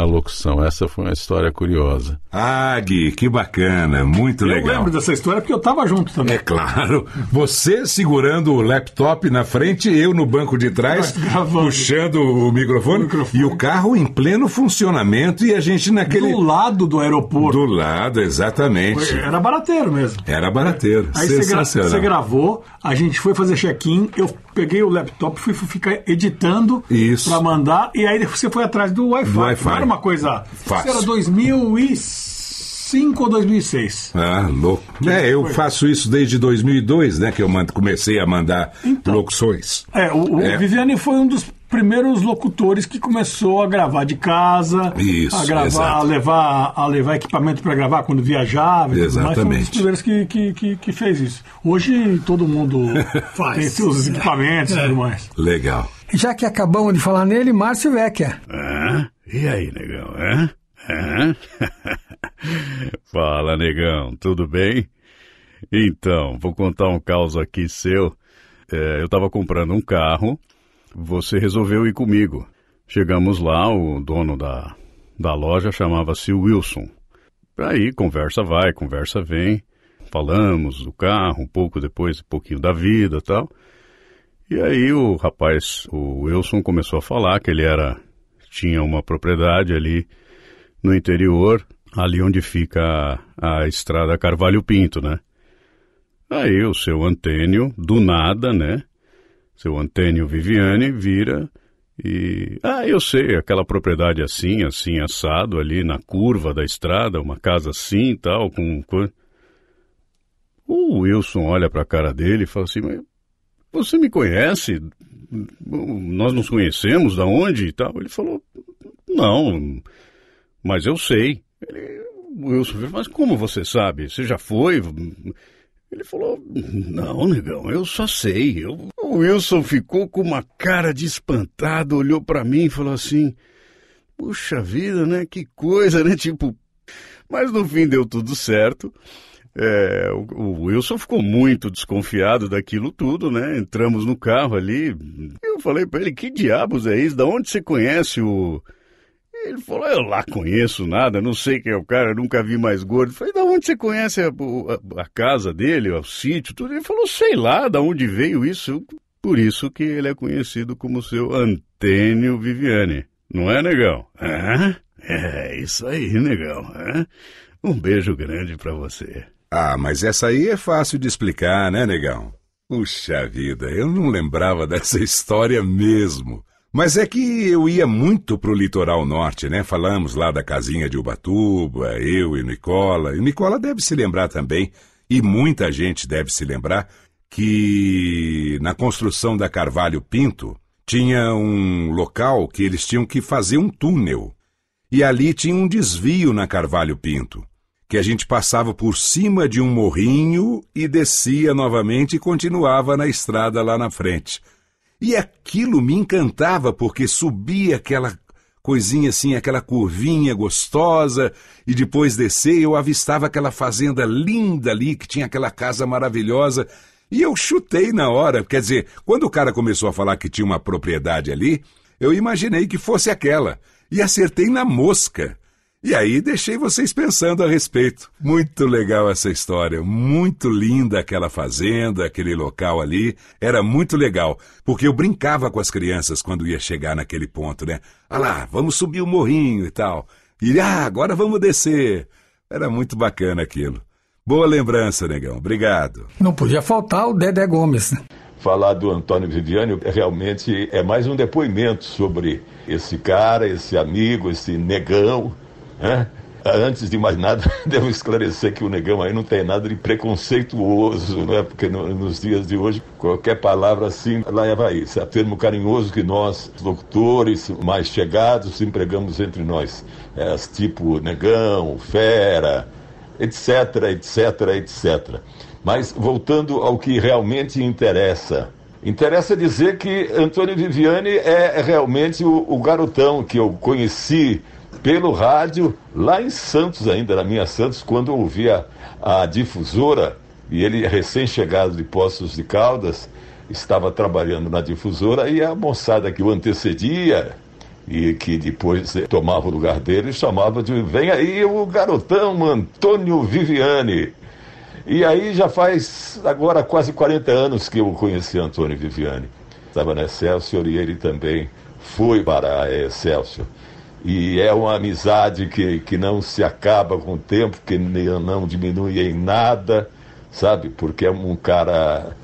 a locução. Essa foi uma história curiosa. Ah, Gui, que bacana, muito Eu legal. lembro dessa história porque eu tava junto também. É claro, você segurando o laptop na frente, eu no banco de trás, puxando o microfone, e o carro em pleno funcionamento e a gente naquele. Do lado do aeroporto. Do lado, exatamente. Era barateiro mesmo. Era barateiro. Aí você, gra- Sensacional. você gravou, a gente foi fazer check-in, eu peguei o laptop, fui, fui ficar editando Isso. pra mandar, e aí você foi atrás do Wi-Fi. Wi-Fi. Não era uma coisa. Fácil. Isso era 2005 ou 2006. Ah, louco. É, eu faço isso desde 2002, né? Que eu comecei a mandar locuções. É, o, o É. Viviane foi um dos primeiros locutores que começou a gravar de casa, Isso, a gravar, exato. a levar, a levar equipamento para gravar quando viajava. e tudo mais. Foi um dos Exatamente. primeiros que, que, que, que fez isso. Hoje todo mundo Faz. tem seus equipamentos e É. tudo mais. Legal. Já que acabamos de falar nele, Márcio Vecchia. Ah, e aí, negão? Fala, negão, tudo bem? Então, vou contar um caos aqui seu. É, eu estava comprando um carro, você resolveu ir comigo. Chegamos lá, o dono da, da loja chamava-se Wilson. Aí, conversa vai, conversa vem. Falamos do carro, um pouco depois, um pouquinho da vida tal. E aí o rapaz, o Wilson, começou a falar que ele era tinha uma propriedade ali no interior, ali onde fica a, a estrada Carvalho Pinto, né? Aí o seu Antênio, do nada, né? Seu Antênio Viviane vira e. Ah, eu sei, aquela propriedade assim, assim, assado, ali na curva da estrada, uma casa assim e tal, com. O Wilson olha pra cara dele e fala assim: Mas você me conhece? nós nos conhecemos, da onde e tal? Ele falou, não, mas eu sei. Ele, o Wilson mas como você sabe? Você já foi? Ele falou, não, negão, eu só sei. Eu... O Wilson ficou com uma cara de espantado, olhou para mim e falou assim, puxa vida, né? Que coisa, né? Tipo, mas no fim deu tudo certo. É, o, Wilson ficou muito desconfiado daquilo tudo, né? Entramos no carro ali. Eu falei para ele: que diabos é isso? Da onde você conhece o. Ele falou: eu lá conheço nada, não sei quem é o cara, nunca vi mais gordo. Eu falei: da onde você conhece a, a, a casa dele, o sítio, tudo? Ele falou: sei lá, da onde veio isso. Por isso que ele é conhecido como seu Antênio Viviane. Não é, negão? É, isso aí, negão. Um beijo grande para você. Ah, mas essa aí é fácil de explicar, né, negão? Puxa vida, eu não lembrava dessa história mesmo. Mas é que eu ia muito pro litoral norte, né? Falamos lá da casinha de Ubatuba, eu e Nicola. E Nicola deve se lembrar também, e muita gente deve se lembrar, que na construção da Carvalho Pinto tinha um local que eles tinham que fazer um túnel. E ali tinha um desvio na Carvalho Pinto que a gente passava por cima de um morrinho e descia novamente e continuava na estrada lá na frente. E aquilo me encantava porque subia aquela coisinha assim, aquela curvinha gostosa, e depois descer eu avistava aquela fazenda linda ali, que tinha aquela casa maravilhosa, e eu chutei na hora. Quer dizer, quando o cara começou a falar que tinha uma propriedade ali, eu imaginei que fosse aquela, e acertei na mosca. E aí deixei vocês pensando a respeito. Muito legal essa história, muito linda aquela fazenda, aquele local ali. Era muito legal, porque eu brincava com as crianças quando ia chegar naquele ponto, né? Ah lá, vamos subir o morrinho e tal. E ah, agora vamos descer. Era muito bacana aquilo. Boa lembrança, negão. Obrigado. Não podia faltar o Dedé Gomes. Né? Falar do Antônio Viviane realmente é mais um depoimento sobre esse cara, esse amigo, esse negão é? Antes de mais nada, devo esclarecer que o negão aí não tem nada de preconceituoso, né? porque no, nos dias de hoje, qualquer palavra assim leva isso. É termo carinhoso que nós, locutores mais chegados, empregamos entre nós. É, tipo negão, fera, etc, etc, etc. Mas voltando ao que realmente interessa. Interessa dizer que Antônio Viviane é realmente o, o garotão que eu conheci pelo rádio, lá em Santos ainda, na minha Santos, quando eu ouvia a difusora, e ele recém-chegado de Poços de Caldas, estava trabalhando na difusora, e a moçada que o antecedia, e que depois tomava o lugar dele, chamava de vem aí o garotão Antônio Viviane. E aí já faz agora quase 40 anos que eu conheci Antônio Viviane. Estava na Excelsior e ele também foi para a Excelsior. E é uma amizade que, que não se acaba com o tempo, que não diminui em nada, sabe? Porque é um cara,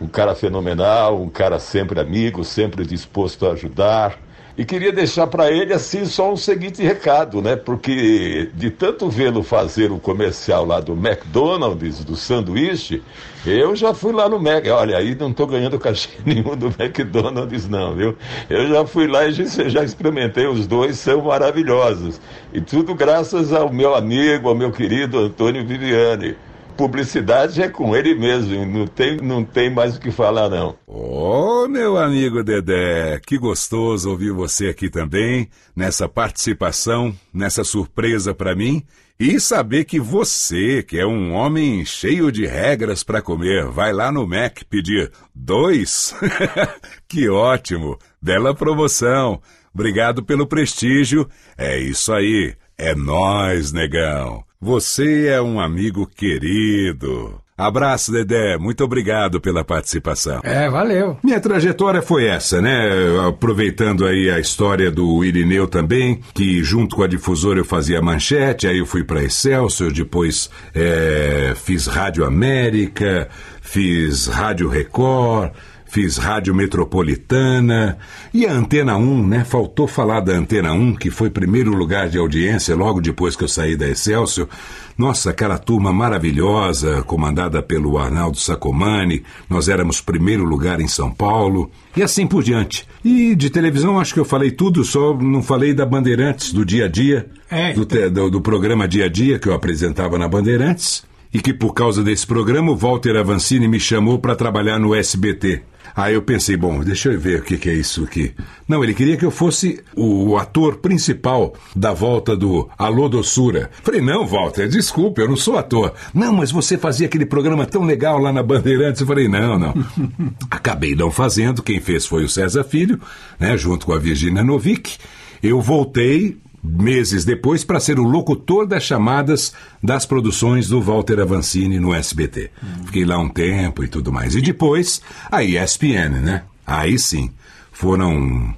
um cara fenomenal, um cara sempre amigo, sempre disposto a ajudar. E queria deixar para ele assim só um seguinte recado, né? Porque de tanto vê-lo fazer o comercial lá do McDonald's, do sanduíche, eu já fui lá no Mac. Olha, aí não estou ganhando cachê nenhum do McDonald's, não, viu? Eu já fui lá e já experimentei, os dois são maravilhosos. E tudo graças ao meu amigo, ao meu querido Antônio Viviane publicidade é com ele mesmo, não tem, não tem mais o que falar, não. Ô, oh, meu amigo Dedé, que gostoso ouvir você aqui também, nessa participação, nessa surpresa para mim, e saber que você, que é um homem cheio de regras para comer, vai lá no Mac pedir dois? que ótimo! Bela promoção! Obrigado pelo prestígio. É isso aí. É nós, negão. Você é um amigo querido. Abraço, Dedé. Muito obrigado pela participação. É, valeu. Minha trajetória foi essa, né? Aproveitando aí a história do Irineu também, que junto com a difusora eu fazia manchete, aí eu fui para Excelsior, depois é, fiz Rádio América, fiz Rádio Record, fiz Rádio Metropolitana e a Antena 1, né? Faltou falar da Antena 1, que foi primeiro lugar de audiência logo depois que eu saí da Excelsior. Nossa, aquela turma maravilhosa, comandada pelo Arnaldo Sacomani, nós éramos primeiro lugar em São Paulo, e assim por diante. E de televisão acho que eu falei tudo, só não falei da Bandeirantes, do dia a dia, É. do, te- do, do programa Dia a Dia que eu apresentava na Bandeirantes, e que por causa desse programa o Walter Avancini me chamou para trabalhar no SBT. Aí eu pensei, bom, deixa eu ver o que, que é isso aqui. Não, ele queria que eu fosse o ator principal da volta do Alô Doçura. Falei, não, Walter, desculpe, eu não sou ator. Não, mas você fazia aquele programa tão legal lá na Bandeirantes. Eu falei, não, não. Acabei não fazendo, quem fez foi o César Filho, né, junto com a Virginia Novick. Eu voltei meses depois para ser o locutor das chamadas das produções do Walter Avancini no SBT. Fiquei lá um tempo e tudo mais. E depois a ESPN, né? Aí sim, foram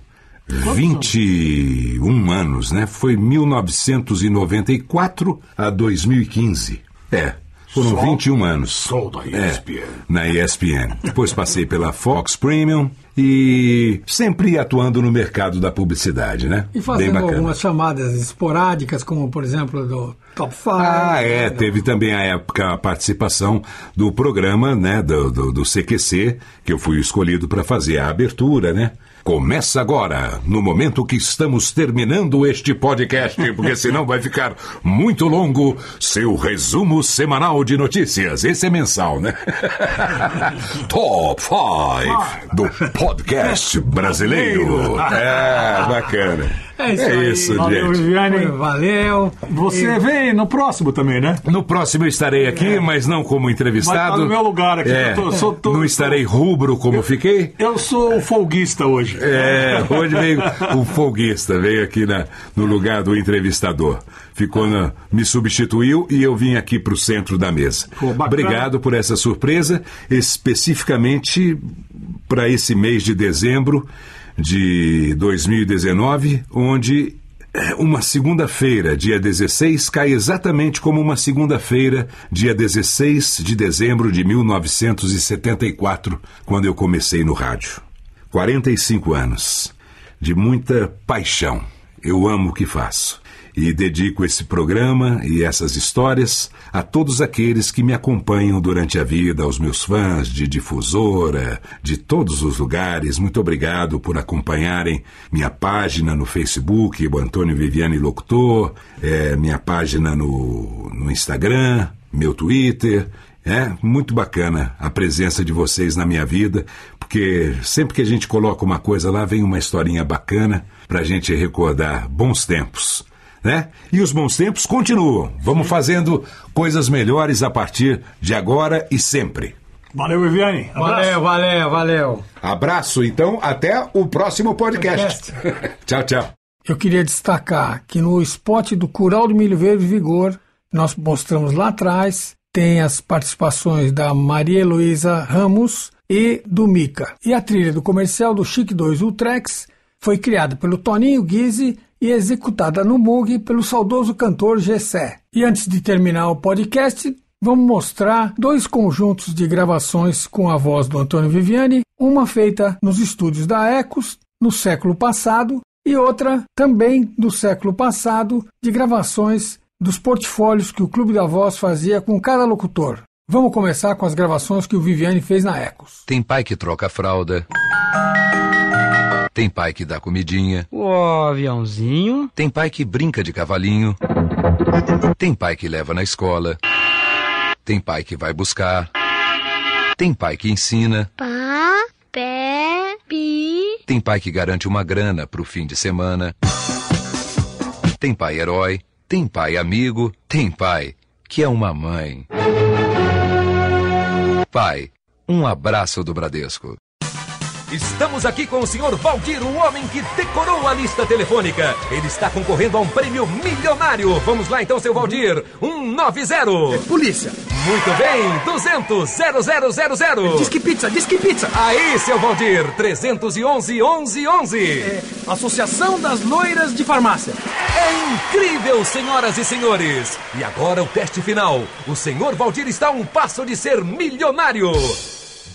21 anos, né? Foi 1994 a 2015. É. Foram Só- 21 anos. Só da É, ESPN. na ESPN. Depois passei pela Fox Premium e sempre atuando no mercado da publicidade, né? E Bem fazendo bacana. algumas chamadas esporádicas, como por exemplo do Top 5. Ah, é, teve também a época a participação do programa, né, do, do, do CQC, que eu fui escolhido para fazer a abertura, né? Começa agora, no momento que estamos terminando este podcast, porque senão vai ficar muito longo, seu resumo semanal de notícias. Esse é mensal, né? Top 5 do podcast brasileiro. É, bacana. É isso aí. isso, Valeu, gente. Viviane. Valeu. Você E- vem no próximo também, né? No próximo eu estarei aqui, mas não como entrevistado. Vai estar no meu lugar aqui, É, eu tô- sou- tô- não estarei rubro como fiquei. Eu sou o folguista hoje. É, hoje veio o folguista, veio aqui na, no lugar do entrevistador. Ficou na, me substituiu e eu vim aqui para o centro da mesa. Pô, bacana. Obrigado por essa surpresa, especificamente para esse mês de dezembro de 2019, onde é, uma segunda-feira, dia 16, cai exatamente como uma segunda-feira, dia 16 de dezembro de 1974, quando eu comecei no rádio. 45 anos, de muita paixão. Eu amo o que faço. E dedico esse programa e essas histórias a todos aqueles que me acompanham durante a vida, aos meus fãs de difusora, de todos os lugares. Muito obrigado por acompanharem minha página no Facebook, o Antônio Viviane Locutor, eh, minha página no, no Instagram, meu Twitter. É muito bacana a presença de vocês na minha vida, porque sempre que a gente coloca uma coisa lá, vem uma historinha bacana para a gente recordar bons tempos. Né? E os bons tempos continuam. Vamos fazendo coisas melhores a partir de agora e sempre. Valeu, Viviane. Valeu, valeu, valeu. Abraço, então, até o próximo podcast. tchau, tchau. Eu queria destacar que no spot do Curau do Milho Verde Vigor, nós mostramos lá atrás, tem as participações da Maria Heloísa Ramos e do Mica. E a trilha do comercial do Chic 2 Ultrex foi criada pelo Toninho Guise e executada no Moog pelo saudoso cantor Gessé. E antes de terminar o podcast, vamos mostrar dois conjuntos de gravações com a voz do Antônio Viviani, uma feita nos estúdios da Ecos no século passado e outra também do século passado de gravações dos portfólios que o Clube da Voz fazia com cada locutor. Vamos começar com as gravações que o Viviane fez na Ecos. Tem pai que troca a fralda. Tem pai que dá comidinha. O aviãozinho. Tem pai que brinca de cavalinho. Tem pai que leva na escola. Tem pai que vai buscar. Tem pai que ensina. Pá, pé, pi. Tem pai que garante uma grana pro fim de semana. Tem pai herói. Tem pai amigo. Tem pai que é uma mãe. Pai, um abraço do Bradesco. Estamos aqui com o senhor Valdir, o homem que decorou a lista telefônica. Ele está concorrendo a um prêmio milionário. Vamos lá então, seu Valdir. 190. Polícia. Muito bem, 200 0000. Disque pizza, disque pizza. Aí, seu Valdir, 311 11 11. É, Associação das Loiras de Farmácia. É incrível, senhoras e senhores. E agora o teste final. O senhor Valdir está a um passo de ser milionário.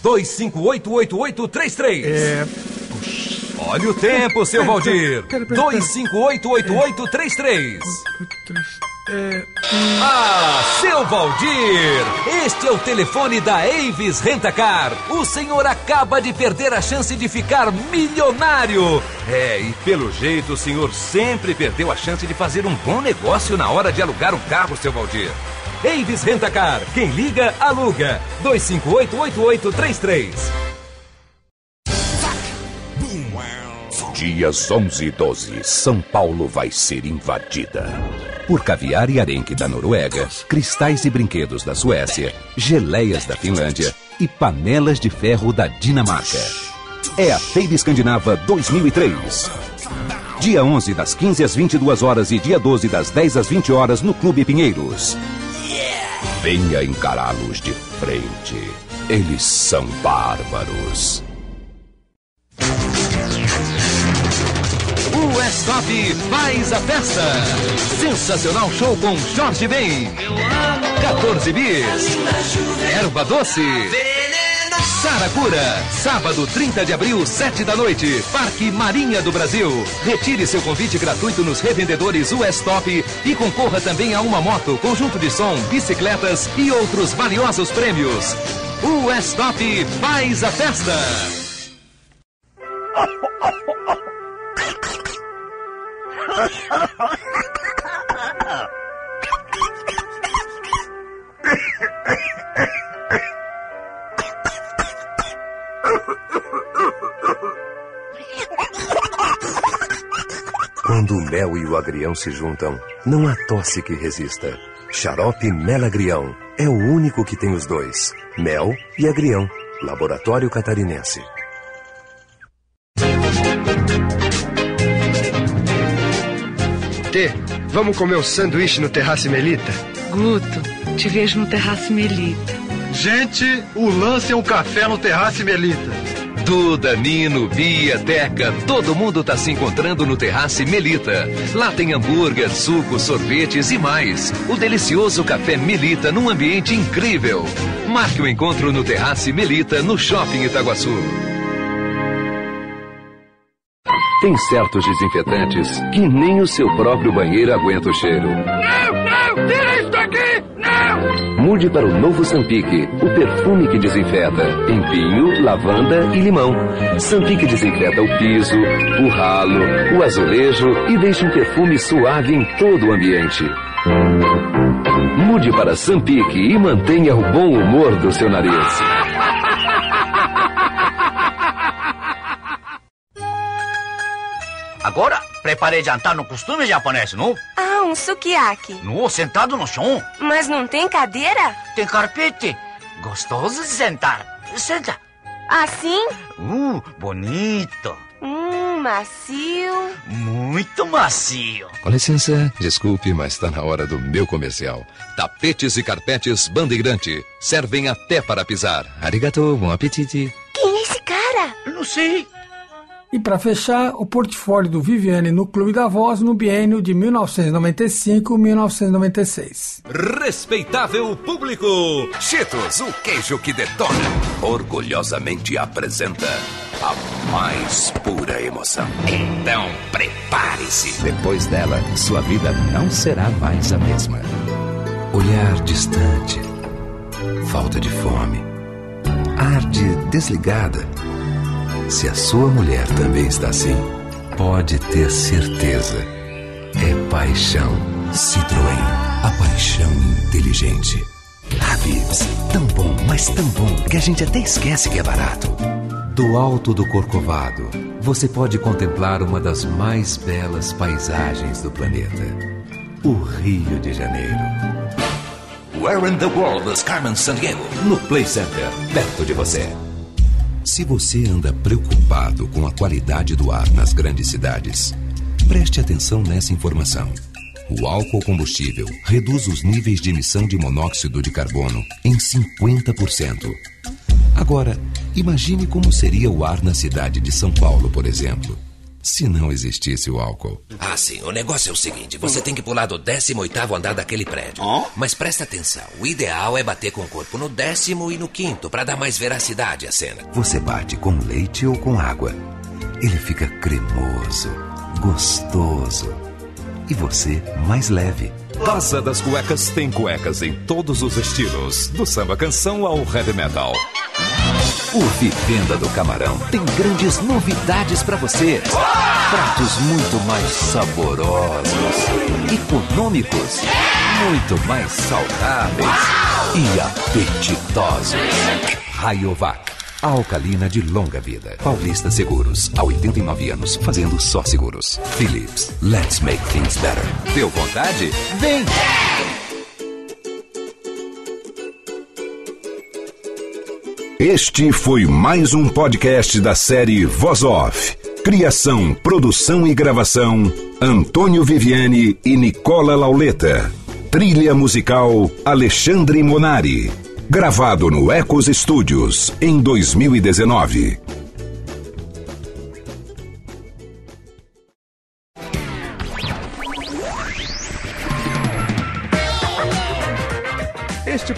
2588833. É. Olha o tempo, seu Valdir. Pera, pera, pera. 2588833. É, Ah, seu Valdir! Este é o telefone da Avis Rentacar. O senhor acaba de perder a chance de ficar milionário. É, e pelo jeito o senhor sempre perdeu a chance de fazer um bom negócio na hora de alugar um carro, seu Valdir. Avis Rentacar. Quem liga, aluga. 2588833. Dias 11 e 12, São Paulo vai ser invadida. Por caviar e arenque da Noruega, cristais e brinquedos da Suécia, geleias da Finlândia e panelas de ferro da Dinamarca. É a Feira Escandinava 2003. Dia 11 das 15 às 22 horas e dia 12 das 10 às 20 horas no Clube Pinheiros. Venha encará-los de frente. Eles são bárbaros. O Stop faz a festa. Sensacional show com Jorge Ben. 14 bis. Erva doce. Saracura. Sábado 30 de abril, 7 da noite. Parque Marinha do Brasil. Retire seu convite gratuito nos revendedores Stop e concorra também a uma moto, conjunto de som, bicicletas e outros valiosos prêmios. O Stop faz a festa. Quando o mel e o agrião se juntam, não há tosse que resista. Xarope Melagrião é o único que tem os dois: mel e agrião. Laboratório Catarinense. Tê, vamos comer um sanduíche no Terraço Melita? Guto, te vejo no Terraço Melita. Gente, o lance é um café no Terraço Melita. Duda, Nino, Bia, Teca, todo mundo tá se encontrando no Terrace Melita. Lá tem hambúrguer, suco, sorvetes e mais. O delicioso café Melita num ambiente incrível. Marque o encontro no Terrace Melita, no Shopping Itaguaçu. Tem certos desinfetantes que nem o seu próprio banheiro aguenta o cheiro. Não, não, tira isso daqui! Não! Mude para o novo Sampique, o perfume que desinfeta, em vinho, lavanda e limão. Sampique desinfeta o piso, o ralo, o azulejo e deixa um perfume suave em todo o ambiente. Mude para Sampique e mantenha o bom humor do seu nariz. Agora, preparei jantar no costume japonês, não? Ah, um sukiyaki. No, sentado no chão. Mas não tem cadeira? Tem carpete. Gostoso de sentar. Senta. Assim? Uh, bonito. Hum, macio. Muito macio. Com licença, desculpe, mas está na hora do meu comercial. Tapetes e carpetes Bandeirante. Servem até para pisar. Arigato, bom apetite. Quem é esse cara? Não sei. E para fechar, o portfólio do Viviane no Clube da Voz no biênio de 1995-1996. Respeitável público, Cheetos, o queijo que detona, orgulhosamente apresenta a mais pura emoção. Então prepare-se. Depois dela, sua vida não será mais a mesma. Olhar distante, falta de fome, ar de desligada. Se a sua mulher também está assim, pode ter certeza. É paixão. Citroën, a paixão inteligente. Habibs, tão bom, mas tão bom que a gente até esquece que é barato. Do alto do Corcovado, você pode contemplar uma das mais belas paisagens do planeta. O Rio de Janeiro. Where in the World is Carmen Sandiego? No Play Center, perto de você. Se você anda preocupado com a qualidade do ar nas grandes cidades, preste atenção nessa informação. O álcool combustível reduz os níveis de emissão de monóxido de carbono em 50%. Agora, imagine como seria o ar na cidade de São Paulo, por exemplo. Se não existisse o álcool. Ah, sim. O negócio é o seguinte: você tem que pular do 18 andar daquele prédio. Mas presta atenção: o ideal é bater com o corpo no décimo e no quinto, para dar mais veracidade à cena. Você bate com leite ou com água. Ele fica cremoso, gostoso. E você mais leve. Casa das Cuecas tem cuecas em todos os estilos, do samba canção ao heavy metal. O Vivenda do Camarão tem grandes novidades para você. Pratos muito mais saborosos, econômicos, muito mais saudáveis e apetitosos. Rayovac, alcalina de longa vida. Paulista Seguros, há 89 anos, fazendo só seguros. Philips, let's make things better. Deu vontade? Vem! Este foi mais um podcast da série Voz Off. Criação, produção e gravação: Antônio Viviane e Nicola Lauleta. Trilha musical: Alexandre Monari. Gravado no Ecos Studios em 2019.